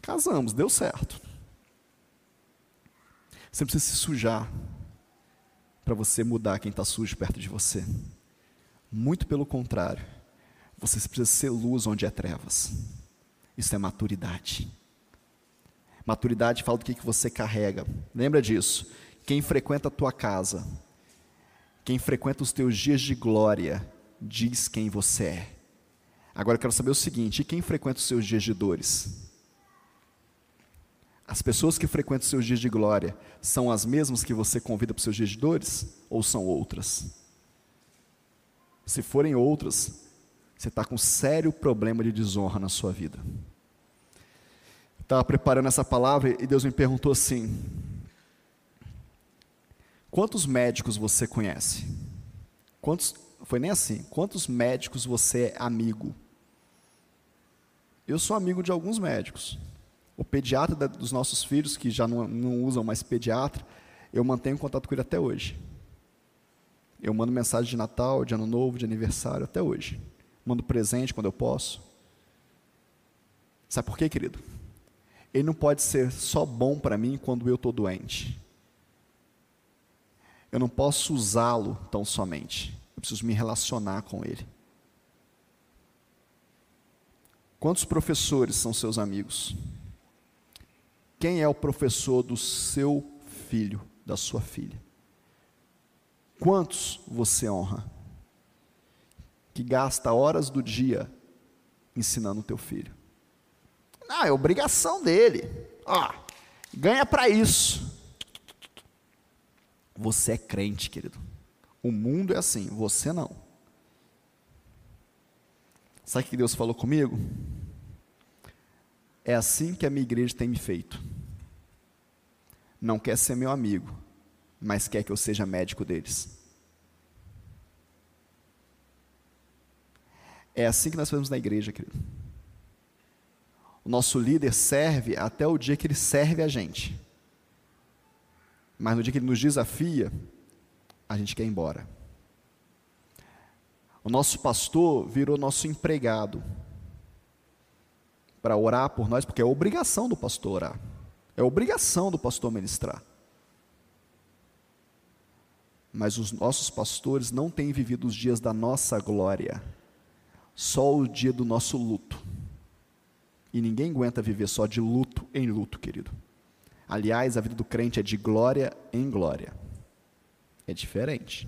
Speaker 1: Casamos, deu certo. Você precisa se sujar para você mudar quem está sujo perto de você. Muito pelo contrário, você precisa ser luz onde é trevas. Isso é maturidade. Maturidade fala do que, que você carrega. Lembra disso? Quem frequenta a tua casa, quem frequenta os teus dias de glória, diz quem você é. Agora eu quero saber o seguinte: e quem frequenta os seus dias de dores? As pessoas que frequentam os seus dias de glória são as mesmas que você convida para os seus dias de dores? Ou são outras? Se forem outras, você está com sério problema de desonra na sua vida. Estava preparando essa palavra e Deus me perguntou assim: Quantos médicos você conhece? Quantos, foi nem assim, quantos médicos você é amigo? Eu sou amigo de alguns médicos. O pediatra da, dos nossos filhos, que já não, não usam mais pediatra, eu mantenho contato com ele até hoje. Eu mando mensagem de Natal, de Ano Novo, de aniversário, até hoje. Mando presente quando eu posso. Sabe por quê, querido? Ele não pode ser só bom para mim quando eu estou doente. Eu não posso usá-lo tão somente. Eu preciso me relacionar com ele. Quantos professores são seus amigos? Quem é o professor do seu filho, da sua filha? Quantos você honra? Que gasta horas do dia ensinando o teu filho. Não, é obrigação dele. Ó, ganha para isso. Você é crente, querido. O mundo é assim, você não. Sabe o que Deus falou comigo? É assim que a minha igreja tem me feito. Não quer ser meu amigo, mas quer que eu seja médico deles. É assim que nós fazemos na igreja, querido. O nosso líder serve até o dia que ele serve a gente. Mas no dia que ele nos desafia, a gente quer ir embora. O nosso pastor virou nosso empregado para orar por nós, porque é obrigação do pastor orar. É obrigação do pastor ministrar. Mas os nossos pastores não têm vivido os dias da nossa glória, só o dia do nosso luto. E ninguém aguenta viver só de luto em luto, querido. Aliás, a vida do crente é de glória em glória. É diferente.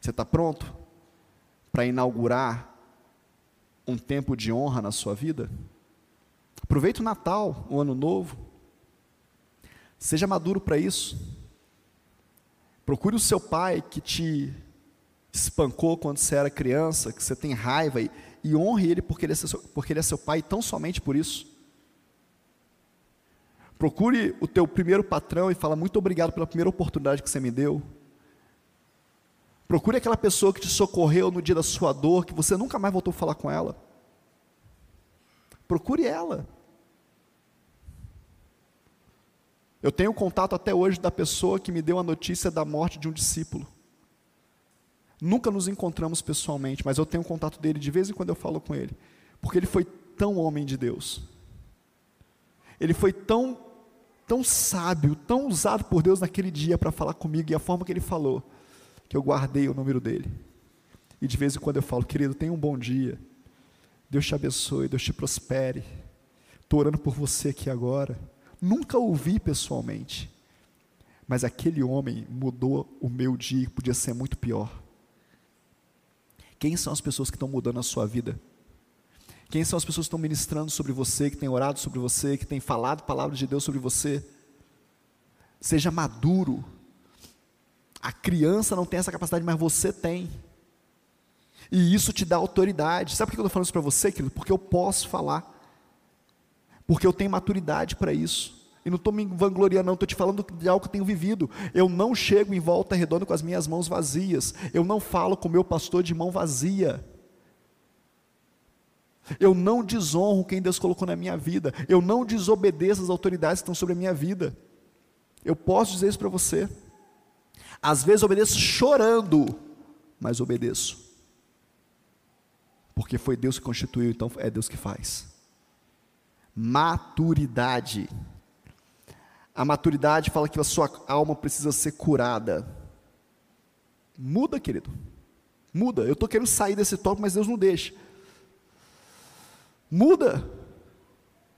Speaker 1: Você está pronto para inaugurar um tempo de honra na sua vida? Aproveite o Natal, o Ano Novo. Seja maduro para isso. Procure o seu pai que te espancou quando você era criança, que você tem raiva, e, e honre ele porque ele, é seu, porque ele é seu pai, tão somente por isso. Procure o teu primeiro patrão e fala muito obrigado pela primeira oportunidade que você me deu. Procure aquela pessoa que te socorreu no dia da sua dor, que você nunca mais voltou a falar com ela. Procure ela. Eu tenho contato até hoje da pessoa que me deu a notícia da morte de um discípulo. Nunca nos encontramos pessoalmente, mas eu tenho contato dele de vez em quando eu falo com ele, porque ele foi tão homem de Deus. Ele foi tão tão sábio, tão usado por Deus naquele dia para falar comigo e a forma que ele falou, que eu guardei o número dele. E de vez em quando eu falo, querido, tenha um bom dia. Deus te abençoe, Deus te prospere. Estou orando por você aqui agora. Nunca ouvi pessoalmente, mas aquele homem mudou o meu dia, podia ser muito pior. Quem são as pessoas que estão mudando a sua vida? Quem são as pessoas que estão ministrando sobre você, que têm orado sobre você, que têm falado palavras de Deus sobre você? Seja maduro. A criança não tem essa capacidade, mas você tem. E isso te dá autoridade. Sabe por que eu estou falando isso para você, querido? Porque eu posso falar. Porque eu tenho maturidade para isso. E não estou me vangloriando, não, estou te falando de algo que eu tenho vivido. Eu não chego em volta redonda com as minhas mãos vazias. Eu não falo com o meu pastor de mão vazia. Eu não desonro quem Deus colocou na minha vida. Eu não desobedeço as autoridades que estão sobre a minha vida. Eu posso dizer isso para você. Às vezes obedeço chorando, mas obedeço. Porque foi Deus que constituiu, então é Deus que faz. Maturidade. A maturidade fala que a sua alma precisa ser curada. Muda, querido. Muda. Eu estou querendo sair desse tópico, mas Deus não deixa. Muda.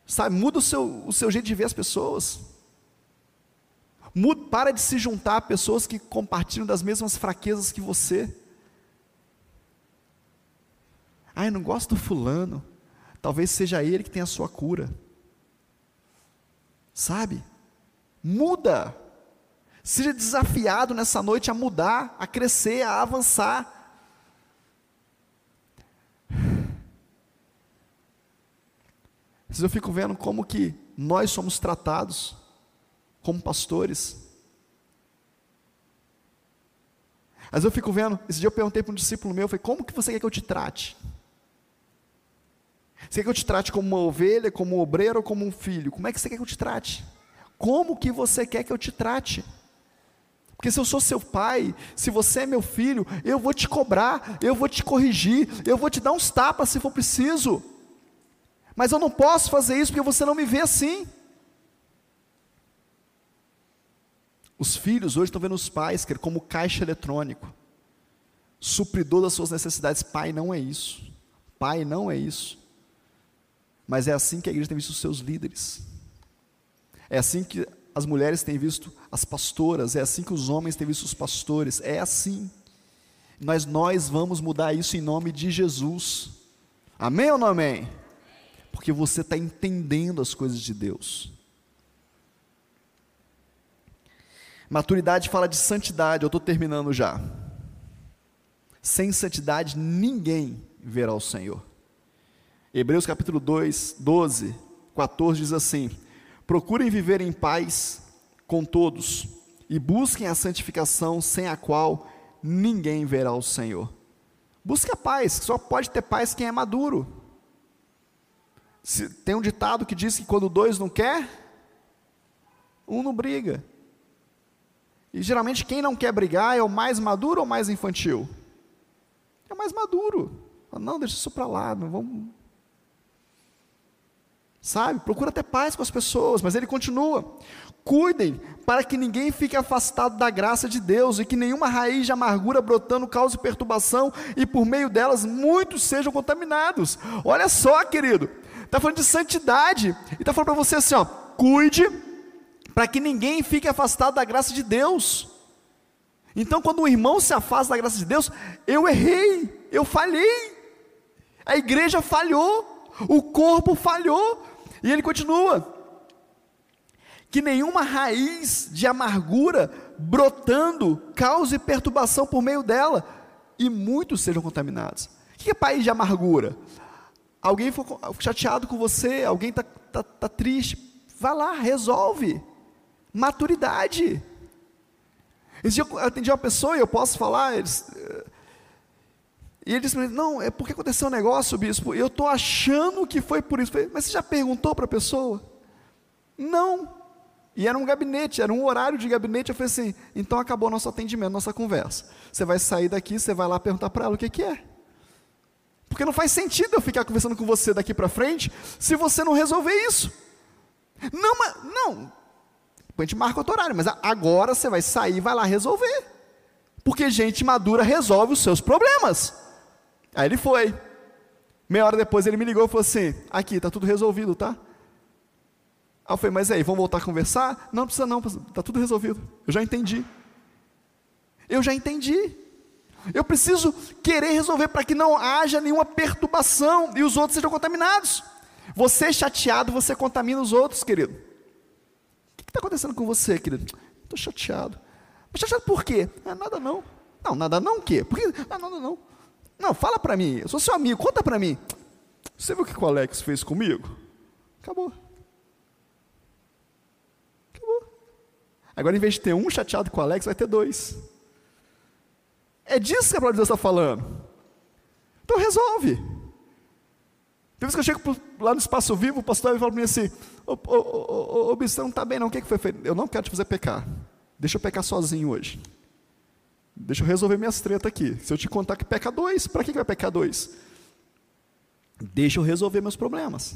Speaker 1: Sabe, muda o seu, o seu jeito de ver as pessoas. Muda, para de se juntar a pessoas que compartilham das mesmas fraquezas que você. Ah, eu não gosto do fulano. Talvez seja ele que tenha a sua cura. Sabe? Muda. Seja desafiado nessa noite a mudar, a crescer, a avançar. Eu fico vendo como que nós somos tratados como pastores. Mas eu fico vendo, esse dia eu perguntei para um discípulo meu, eu falei, como que você quer que eu te trate? Você quer que eu te trate como uma ovelha, como um obreiro ou como um filho? Como é que você quer que eu te trate? Como que você quer que eu te trate? Porque se eu sou seu pai, se você é meu filho, eu vou te cobrar, eu vou te corrigir, eu vou te dar uns tapas se for preciso. Mas eu não posso fazer isso porque você não me vê assim. Os filhos hoje estão vendo os pais como caixa eletrônico, supridor das suas necessidades. Pai não é isso. Pai não é isso. Mas é assim que a igreja tem visto os seus líderes. É assim que as mulheres têm visto as pastoras, é assim que os homens têm visto os pastores, é assim. Mas nós vamos mudar isso em nome de Jesus. Amém ou não amém? Porque você está entendendo as coisas de Deus. Maturidade fala de santidade, eu estou terminando já. Sem santidade ninguém verá o Senhor. Hebreus capítulo 2, 12, 14 diz assim: Procurem viver em paz com todos e busquem a santificação sem a qual ninguém verá o Senhor. Busque a paz, só pode ter paz quem é maduro. Se, tem um ditado que diz que quando dois não quer, um não briga. E geralmente quem não quer brigar é o mais maduro ou mais infantil? É o mais maduro. Não, deixa isso para lá, não vamos Sabe? Procura ter paz com as pessoas, mas ele continua. Cuidem para que ninguém fique afastado da graça de Deus e que nenhuma raiz de amargura brotando cause perturbação e por meio delas muitos sejam contaminados. Olha só, querido, está falando de santidade e está falando para você assim: ó, cuide para que ninguém fique afastado da graça de Deus. Então, quando um irmão se afasta da graça de Deus, eu errei, eu falhei, a igreja falhou, o corpo falhou, e ele continua: que nenhuma raiz de amargura brotando cause perturbação por meio dela, e muitos sejam contaminados. O que é país de amargura? Alguém ficou chateado com você, alguém está tá, tá triste, vá lá, resolve. Maturidade. Esse dia eu atendi uma pessoa e eu posso falar, eles, eh, e ele disse para mim, não, é porque aconteceu um negócio, bispo, eu estou achando que foi por isso. Falei, mas você já perguntou para a pessoa? Não. E era um gabinete, era um horário de gabinete. Eu falei assim, então acabou nosso atendimento, nossa conversa. Você vai sair daqui, você vai lá perguntar para ela o que, que é. Porque não faz sentido eu ficar conversando com você daqui para frente, se você não resolver isso. Não, mas, não. A gente marca outro horário, mas agora você vai sair e vai lá resolver. Porque gente madura resolve os seus problemas. Aí ele foi. Meia hora depois ele me ligou e falou assim: aqui, está tudo resolvido, tá? Aí eu falei, mas aí, vamos voltar a conversar? Não precisa não, está tudo resolvido. Eu já entendi. Eu já entendi. Eu preciso querer resolver para que não haja nenhuma perturbação e os outros sejam contaminados. Você chateado, você contamina os outros, querido. O que está acontecendo com você, querido? Estou chateado. Mas chateado por quê? Ah, nada não. Não, nada não o quê? Por quê? Ah, nada não. Não, fala para mim, eu sou seu amigo, conta para mim. Você viu o que o Alex fez comigo? Acabou. Acabou. Agora, em vez de ter um chateado com o Alex, vai ter dois. É disso que a palavra de Deus está falando. Então resolve. Tem vezes que eu chego lá no espaço vivo, o pastor fala para mim assim: Ô, ô, não está bem, não. O que, que foi feito? Eu não quero te fazer pecar. Deixa eu pecar sozinho hoje. Deixa eu resolver minhas tretas aqui. Se eu te contar que peca dois, para que vai pecar dois? Deixa eu resolver meus problemas.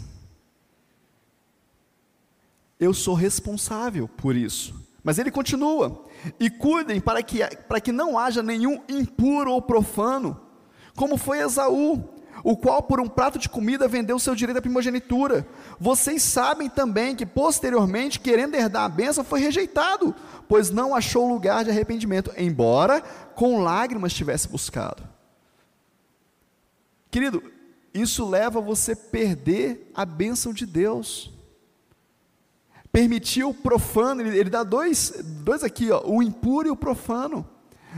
Speaker 1: Eu sou responsável por isso. Mas ele continua: e cuidem para que, para que não haja nenhum impuro ou profano, como foi Esaú, o qual por um prato de comida vendeu seu direito à primogenitura. Vocês sabem também que posteriormente, querendo herdar a bênção, foi rejeitado, pois não achou lugar de arrependimento, embora com lágrimas tivesse buscado. Querido, isso leva você a perder a bênção de Deus. Permitir o profano, ele, ele dá dois, dois aqui, ó, o impuro e o profano,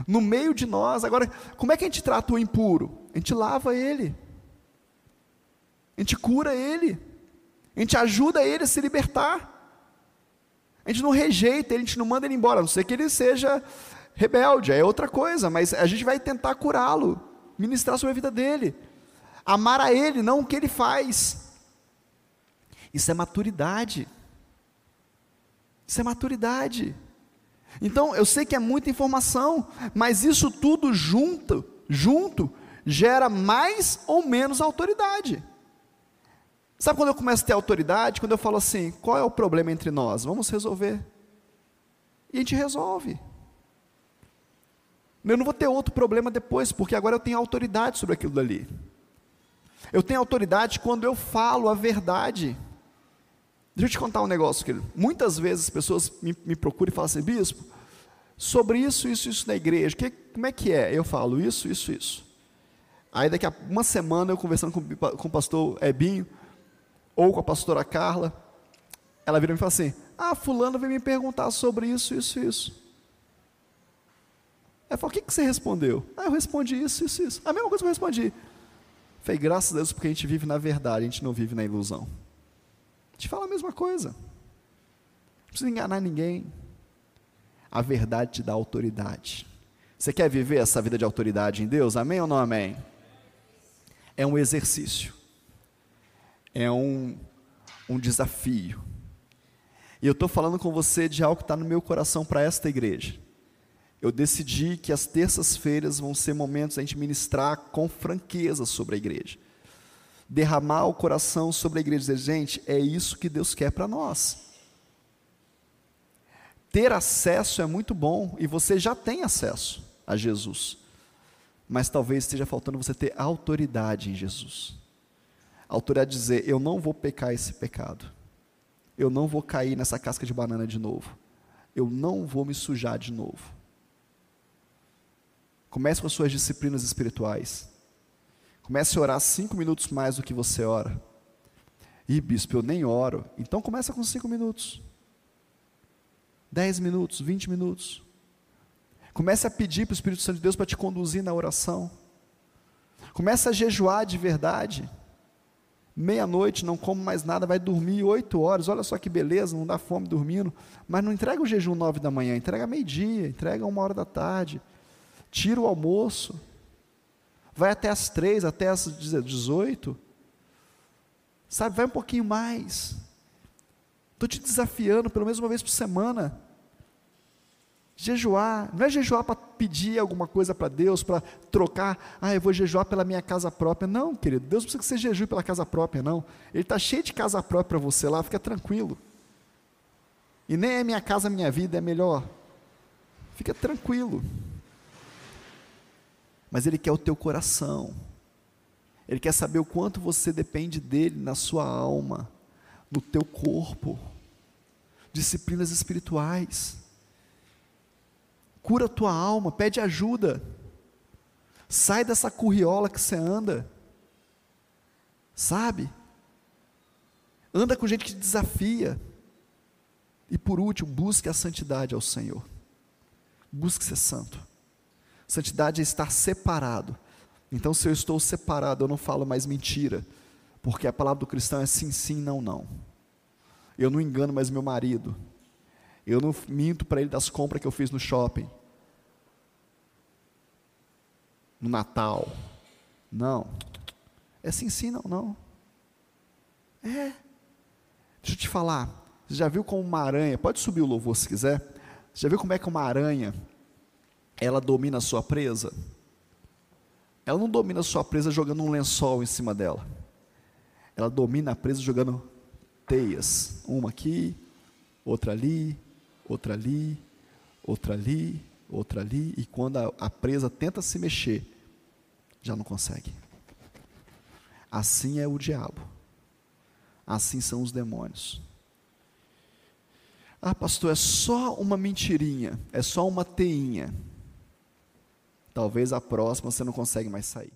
Speaker 1: no meio de nós. Agora, como é que a gente trata o impuro? A gente lava ele, a gente cura ele, a gente ajuda ele a se libertar. A gente não rejeita ele, a gente não manda ele embora, a não ser que ele seja rebelde, é outra coisa, mas a gente vai tentar curá-lo, ministrar sobre a vida dele, amar a ele, não o que ele faz. Isso é maturidade. Isso é maturidade. Então, eu sei que é muita informação, mas isso tudo junto, junto, gera mais ou menos autoridade. Sabe quando eu começo a ter autoridade? Quando eu falo assim: qual é o problema entre nós? Vamos resolver. E a gente resolve. Eu não vou ter outro problema depois, porque agora eu tenho autoridade sobre aquilo dali. Eu tenho autoridade quando eu falo a verdade. Deixa eu te contar um negócio, querido. Muitas vezes as pessoas me, me procuram e falam assim, bispo, sobre isso, isso, isso na igreja, que, como é que é? Eu falo isso, isso, isso. Aí daqui a uma semana eu conversando com, com o pastor Ebinho, ou com a pastora Carla, ela vira e me fala assim, ah, fulano veio me perguntar sobre isso, isso, isso. Ela falou, o que, que você respondeu? Ah, eu respondi isso, isso, isso. A mesma coisa que eu respondi. Falei, graças a Deus, porque a gente vive na verdade, a gente não vive na ilusão. Te fala a mesma coisa. Não precisa enganar ninguém. A verdade te dá autoridade. Você quer viver essa vida de autoridade em Deus? Amém ou não amém? É um exercício. É um, um desafio. E eu estou falando com você de algo que está no meu coração para esta igreja. Eu decidi que as terças-feiras vão ser momentos a gente ministrar com franqueza sobre a igreja derramar o coração sobre a igreja e dizer, gente, é isso que Deus quer para nós. Ter acesso é muito bom e você já tem acesso a Jesus. Mas talvez esteja faltando você ter autoridade em Jesus. A autoridade de dizer, eu não vou pecar esse pecado. Eu não vou cair nessa casca de banana de novo. Eu não vou me sujar de novo. Comece com as suas disciplinas espirituais. Comece a orar cinco minutos mais do que você ora. Ih, bispo, eu nem oro. Então começa com cinco minutos. Dez minutos, vinte minutos. Comece a pedir para o Espírito Santo de Deus para te conduzir na oração. Comece a jejuar de verdade. Meia-noite, não come mais nada, vai dormir oito horas. Olha só que beleza, não dá fome dormindo. Mas não entrega o jejum nove da manhã, entrega meio-dia, entrega uma hora da tarde. Tira o almoço vai até as três, até as 18. Sabe, vai um pouquinho mais. Estou te desafiando pelo menos uma vez por semana. Jejuar, não é jejuar para pedir alguma coisa para Deus, para trocar, ah, eu vou jejuar pela minha casa própria. Não, querido, Deus não precisa que você jejue pela casa própria, não. Ele está cheio de casa própria para você lá, fica tranquilo. E nem é minha casa, minha vida, é melhor. Fica tranquilo mas Ele quer o teu coração. Ele quer saber o quanto você depende dele na sua alma, no teu corpo. Disciplinas espirituais. Cura a tua alma, pede ajuda. Sai dessa curriola que você anda. Sabe? Anda com gente que te desafia. E por último, busque a santidade ao Senhor. Busque ser santo. Santidade é estar separado. Então, se eu estou separado, eu não falo mais mentira, porque a palavra do cristão é sim, sim, não, não. Eu não engano mais meu marido. Eu não minto para ele das compras que eu fiz no shopping. No Natal. Não. É sim, sim, não, não. É. Deixa eu te falar. Você já viu como uma aranha, pode subir o louvor se quiser. Você já viu como é que uma aranha ela domina a sua presa, ela não domina a sua presa jogando um lençol em cima dela. Ela domina a presa jogando teias, uma aqui, outra ali, outra ali, outra ali, outra ali, e quando a, a presa tenta se mexer, já não consegue. Assim é o diabo. Assim são os demônios. Ah, pastor, é só uma mentirinha, é só uma teinha talvez a próxima você não consegue mais sair.